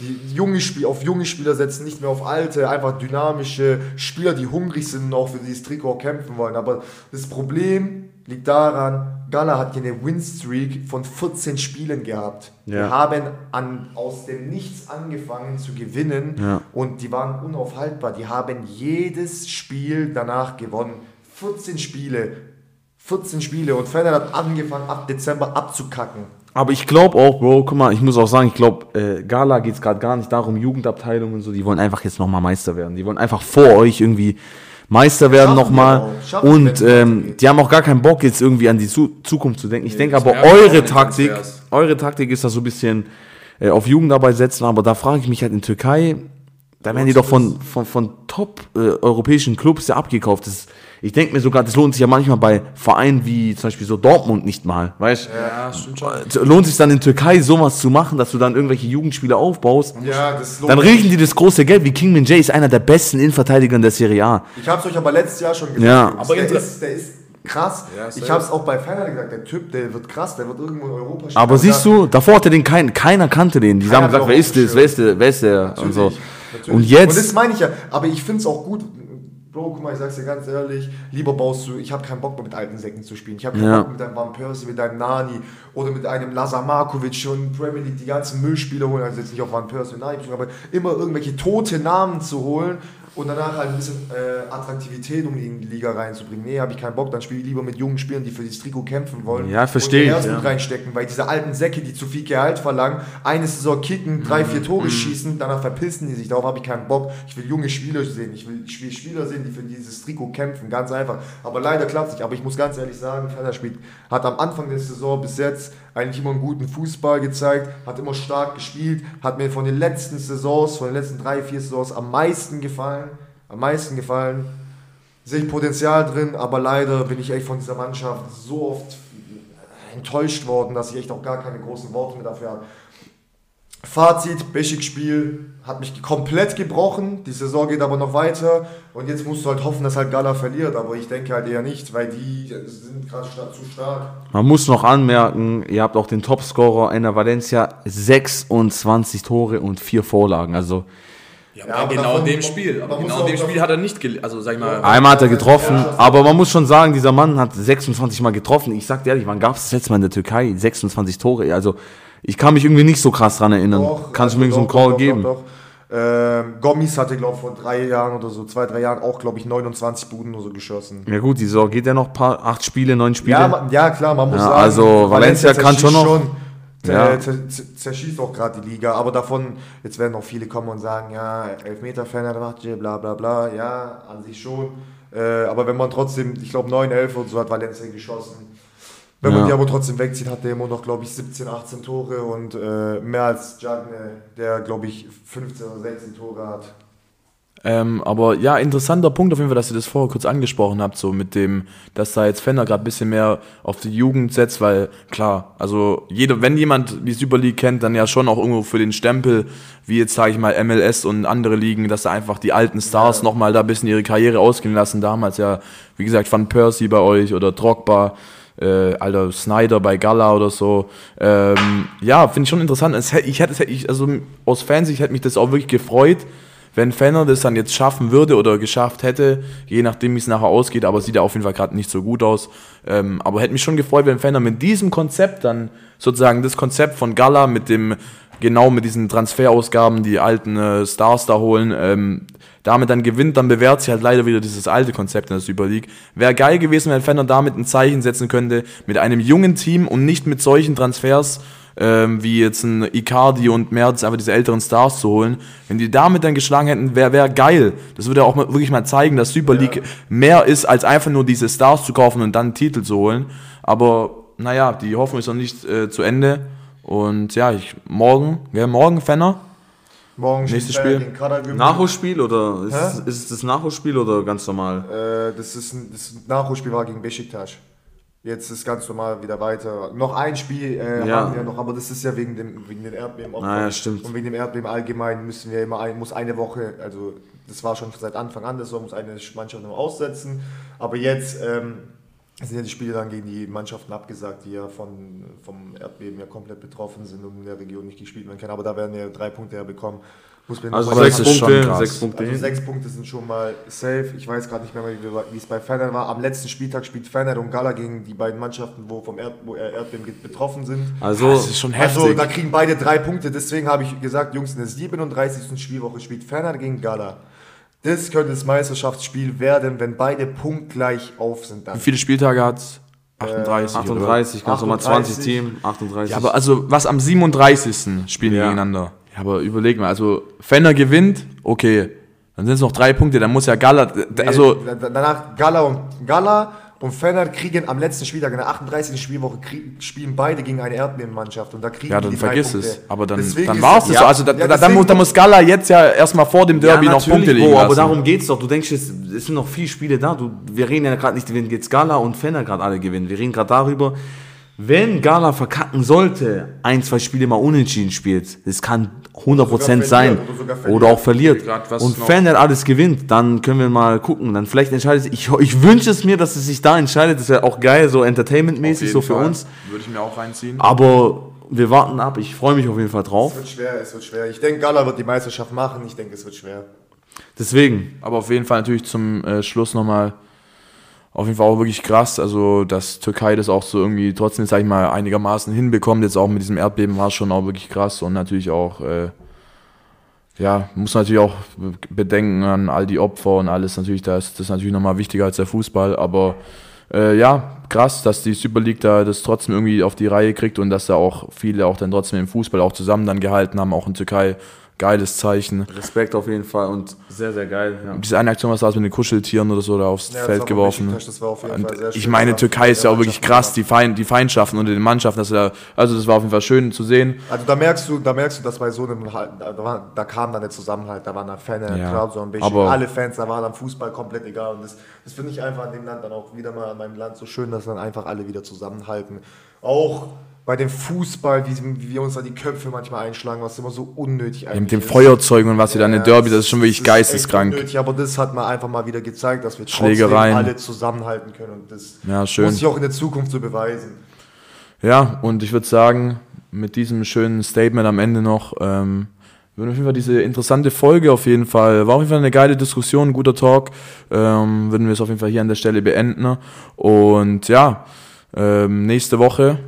Die junge Spiel, auf junge Spieler setzen, nicht mehr auf alte, einfach dynamische Spieler, die hungrig sind und auch für dieses Trikot kämpfen wollen. Aber das Problem liegt daran, Gala hat hier eine Winstreak von 14 Spielen gehabt. Die Ja. haben an, aus dem Nichts angefangen zu gewinnen Ja. und die waren unaufhaltbar. Die haben jedes Spiel danach gewonnen. 14 Spiele. 14 Spiele und Fener hat angefangen ab Dezember abzukacken. Aber ich glaube auch, Bro, guck mal, ich muss auch sagen, ich glaube, äh, Gala geht es gerade gar nicht darum, Jugendabteilung und so, die wollen einfach jetzt nochmal Meister werden. Die wollen einfach vor euch irgendwie Meister werden nochmal. Und ähm, die haben auch gar keinen Bock, jetzt irgendwie an die Zu Zukunft zu denken. Ich denke aber, eure Taktik, eure Taktik ist da so ein bisschen äh, auf Jugendarbeit setzen, aber da frage ich mich halt in Türkei, da werden die doch von, von, von top äh, europäischen Clubs ja abgekauft. Das, ich denke mir sogar, das lohnt sich ja manchmal bei Vereinen wie zum Beispiel so Dortmund nicht mal, weißt Ja, stimmt schon. lohnt sich dann in Türkei sowas zu machen, dass du dann irgendwelche Jugendspieler aufbaust. Ja, das lohnt Dann riechen die das große Geld, wie King Min Jae ist einer der besten Innenverteidiger in der Serie A. Ich habe es euch aber letztes Jahr schon gesagt. Ja. Aber der, ist, der ist krass. Ja, ich habe es auch bei Fener gesagt. Der Typ, der wird krass. Der wird irgendwo in Europa spielen. Aber siehst du, davor hatte den kein, keiner kannte den. Die Keiner haben gesagt, wer ist das, wer ist der, wer ist der und so. Natürlich. Und Und jetzt, das meine ich ja. Aber ich finde es auch gut. Bro, guck mal, ich sag's dir ganz ehrlich, lieber baust du, ich habe keinen Bock mehr mit alten Säcken zu spielen. Ich habe keinen Ja. Bock mit einem Van Persie, mit einem Nani oder mit einem Lazar Markovic schon Premier League die ganzen Müllspieler holen, also jetzt nicht auf Van und bezogen, aber immer irgendwelche tote Namen zu holen und danach halt ein bisschen äh, Attraktivität um in die Liga reinzubringen. Nee, habe ich keinen Bock, dann spiele ich lieber mit jungen Spielern, die für dieses Trikot kämpfen wollen. Ja, versteh und ihr ich, Herzblut ja. reinstecken, weil diese alten Säcke, die zu viel Gehalt verlangen, eine Saison kicken, drei, vier Tore schießen, danach verpissen die sich. Darauf habe ich keinen Bock. Ich will junge Spieler sehen. Ich will Spieler sehen, die für dieses Trikot kämpfen. Ganz einfach. Aber leider klappt es nicht. Aber ich muss ganz ehrlich sagen, Fener spielt, hat am Anfang der Saison bis jetzt eigentlich immer einen guten Fußball gezeigt, hat immer stark gespielt, hat mir von den letzten Saisons, von den letzten drei, vier Saisons am meisten gefallen. Am meisten gefallen. Sehe ich Potenzial drin, aber leider bin ich echt von dieser Mannschaft so oft enttäuscht worden, dass ich echt auch gar keine großen Worte mehr dafür habe. Fazit, Beschik-Spiel hat mich komplett gebrochen. Die Saison geht aber noch weiter. Und jetzt musst du halt hoffen, dass halt Gala verliert. Aber ich denke halt eher nicht, weil die sind gerade zu stark. man muss noch anmerken, ihr habt auch den Topscorer einer Valencia, 26 Tore und 4 Vorlagen. Also Ja, Ja, aber genau in dem Spiel. Aber genau in dem Spiel hat er nicht, also sag ich mal, einmal hat er getroffen, Ja. aber man muss schon sagen, dieser Mann hat 26 Mal getroffen. Ich sag dir ehrlich, wann gab es das letzte Mal in der Türkei 26 Tore? Also ich kann mich irgendwie nicht so krass dran erinnern. Doch, Kannst du also mir so einen Call doch, geben? Doch. Ähm, Gommis hatte, glaube ich, vor drei Jahren oder so, zwei, drei Jahren auch, glaube ich, 29 Buden oder so geschossen. Ja gut, die Saison geht ja noch paar, acht Spiele, neun Spiele. Ja, ja, klar, man muss Ja, sagen, also Valencia kann schon noch- Zer- Ja. zer- zer- zerschießt auch gerade die Liga, aber davon, jetzt werden auch viele kommen und sagen, ja, Elfmeter-Fan hat gemacht, bla bla bla, ja, an sich schon. Äh, aber wenn man trotzdem, ich glaube 9, 11 und so hat Valencia geschossen. Wenn man Ja. die aber trotzdem wegzieht, hat der immer noch, glaube ich, 17, 18 Tore und äh, mehr als Jagne, der, glaube ich, 15 oder 16 Tore hat. Ähm, aber ja, interessanter Punkt auf jeden Fall, dass ihr das vorher kurz angesprochen habt, so mit dem, dass da jetzt Fender gerade ein bisschen mehr auf die Jugend setzt, weil klar, also jeder, wenn jemand die Super League kennt, dann ja schon auch irgendwo für den Stempel, wie jetzt sage ich mal MLS und andere Ligen, dass da einfach die alten Stars ja. nochmal da ein bisschen ihre Karriere ausgehen lassen. Damals ja, wie gesagt, Van Persie bei euch oder Drogba, äh, alter Snyder bei Gala oder so. Ähm, ja, finde ich schon interessant. Es, ich hätte, ich, also aus Fansicht hätte mich das auch wirklich gefreut, wenn Fenner das dann jetzt schaffen würde oder geschafft hätte, je nachdem wie es nachher ausgeht, aber sieht ja auf jeden Fall gerade nicht so gut aus. Ähm, aber hätte mich schon gefreut, wenn Fenner mit diesem Konzept dann sozusagen das Konzept von Gala mit dem, genau mit diesen Transferausgaben, die alten äh, Stars da holen, ähm, damit dann gewinnt, dann bewährt sich halt leider wieder dieses alte Konzept in der Super League. Wäre geil gewesen, wenn Fenner damit ein Zeichen setzen könnte, mit einem jungen Team und nicht mit solchen Transfers, ähm, wie jetzt ein Icardi und Merz, einfach diese älteren Stars zu holen. Wenn die damit dann geschlagen hätten, wäre wär geil. Das würde auch mal, wirklich mal zeigen, dass Super League mehr ist, als einfach nur diese Stars zu kaufen und dann einen Titel zu holen. Aber naja, die Hoffnung ist noch nicht äh, zu Ende. Und ja, ich, morgen, wer morgen, Fenner? Morgen Nächstes Spiel. Nachholspiel oder ist, es- ist es das Nachholspiel oder ganz normal? Äh, das ist ein das Nachholspiel war gegen Besiktas. Jetzt ist ganz normal wieder weiter. Noch ein Spiel äh, Ja. haben wir noch, aber das ist ja wegen dem wegen den Erdbeben. Ah, ja, stimmt. Und wegen dem Erdbeben allgemein müssen wir immer ein, muss eine Woche, also das war schon seit Anfang an, das muss eine Mannschaft noch aussetzen. Aber jetzt ähm, sind ja die Spiele dann gegen die Mannschaften abgesagt, die ja von, vom Erdbeben ja komplett betroffen sind und in der Region nicht gespielt werden können. Aber da werden ja drei Punkte herbekommen. Muss man Also sechs Punkte, krass. sechs Punkte also sechs Punkte sind schon mal safe. Ich weiß gerade nicht mehr, wie es bei Fener war. Am letzten Spieltag spielt Fener und Gala gegen die beiden Mannschaften, wo vom Erd, wo Erdbeben betroffen sind. Also, Das ist schon heftig. Also da kriegen beide drei Punkte. Deswegen habe ich gesagt, Jungs, in der 37. Spielwoche spielt Fener gegen Gala. Das könnte das Meisterschaftsspiel werden, wenn beide punktgleich auf sind. Dann. Wie viele Spieltage hat 38? oder? 38, ganz normal 20 38. Team, 38. Ja, aber also was am 37. spielen die Ja. gegeneinander? Ja, aber überleg mal, also Fenner gewinnt, okay, dann sind es noch drei Punkte, dann muss ja Gala, also Nee, danach Gala und Gala und Fener kriegen am letzten Spieltag in der 38. Spielwoche krieg, spielen beide gegen eine Erdbebenmannschaft und da kriegen ja, die dann die vergiss Punkte. es. Aber dann, Deswegen dann war es das- das so. Also da, Ja, da, dann, muss, dann muss Gala jetzt ja erstmal vor dem Derby noch Punkte liegen Bro, aber darum geht's doch. Du denkst, es, es sind noch vier Spiele da. Du, wir reden ja gerade nicht, wenn jetzt Gala und Fenner gerade alle gewinnen. Wir reden gerade darüber, wenn Gala verkacken sollte, ein, zwei Spiele mal unentschieden spielt, das kann 100% Oder sogar sein. oder auch verliert. Und noch- Fenner alles gewinnt, dann können wir mal gucken. Dann vielleicht entscheidet sich, ich, ich wünsche es mir, dass es sich da entscheidet. Das wäre auch geil, so entertainmentmäßig, so für uns. Würde ich mir auch reinziehen. Aber wir warten ab. Ich freue mich auf jeden Fall drauf. Es wird schwer, es wird schwer. Ich denke, Gala wird die Meisterschaft machen. Ich denke, es wird schwer. Deswegen, Aber auf jeden Fall natürlich zum äh, Schluss nochmal auf jeden Fall auch wirklich krass, also dass Türkei das auch so irgendwie trotzdem, sag ich mal, einigermaßen hinbekommt, jetzt auch mit diesem Erdbeben war es schon auch wirklich krass und natürlich auch, äh, ja, muss natürlich auch bedenken an all die Opfer und alles, natürlich, das, das ist natürlich nochmal wichtiger als der Fußball, aber äh, ja, krass, dass die Super League da das trotzdem irgendwie auf die Reihe kriegt und dass da auch viele auch dann trotzdem im Fußball auch zusammen dann gehalten haben, auch in Türkei, geiles Zeichen. Respekt auf jeden Fall und sehr, sehr geil. Ja. Diese eine Aktion, was da ist mit den Kuscheltieren oder so da aufs Ja, Feld war geworfen. Besiktas, das war auf jeden Und Fall sehr ich schön. meine, Das Türkei ist ja auch wirklich krass, die, Feind, die Feindschaften unter den Mannschaften. Das ist ja, also das war auf jeden Fall schön zu sehen. Also da merkst du, da merkst du, dass bei so einem, halt- da, war, da kam dann der Zusammenhalt, da waren dann Fans, Ja, Crowd so ein bisschen, aber- alle Fans, da war dann Fußball komplett egal und das, das finde ich einfach an dem Land dann auch wieder mal an meinem Land so schön, dass dann einfach alle wieder zusammenhalten. Auch bei dem Fußball, wie, wie wir uns da die Köpfe manchmal einschlagen, was immer so unnötig eigentlich Mit dem ist. Feuerzeugen und was sie dann in Ja, Derby, das ist schon wirklich geisteskrank. unnötig, aber das hat man einfach mal wieder gezeigt, dass wir trotzdem Schlägereien. alle zusammenhalten können und das Ja, schön. muss sich auch in der Zukunft so beweisen. Ja, und ich würde sagen, mit diesem schönen Statement am Ende noch, ähm, würden wir auf jeden Fall diese interessante Folge auf jeden Fall, war auf jeden Fall eine geile Diskussion, ein guter Talk, ähm, würden wir es auf jeden Fall hier an der Stelle beenden. Und ja, ähm, nächste Woche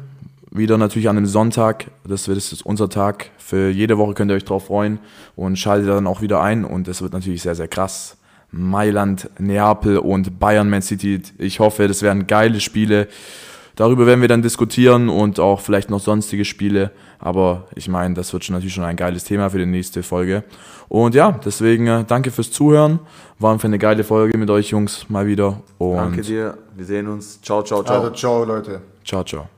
wieder natürlich an einem Sonntag, das wird das ist unser Tag. Für jede Woche könnt ihr euch drauf freuen und schaltet dann auch wieder ein und es wird natürlich sehr, sehr krass. Mailand, Neapel und Bayern Man City. Ich hoffe, das werden geile Spiele. Darüber werden wir dann diskutieren und auch vielleicht noch sonstige Spiele. Aber ich meine, das wird schon natürlich schon ein geiles Thema für die nächste Folge. Und ja, deswegen äh, danke fürs Zuhören. War für eine geile Folge mit euch Jungs mal wieder. Und Danke dir. Wir sehen uns. Ciao, ciao, ciao. Also ciao Leute. ciao, ciao.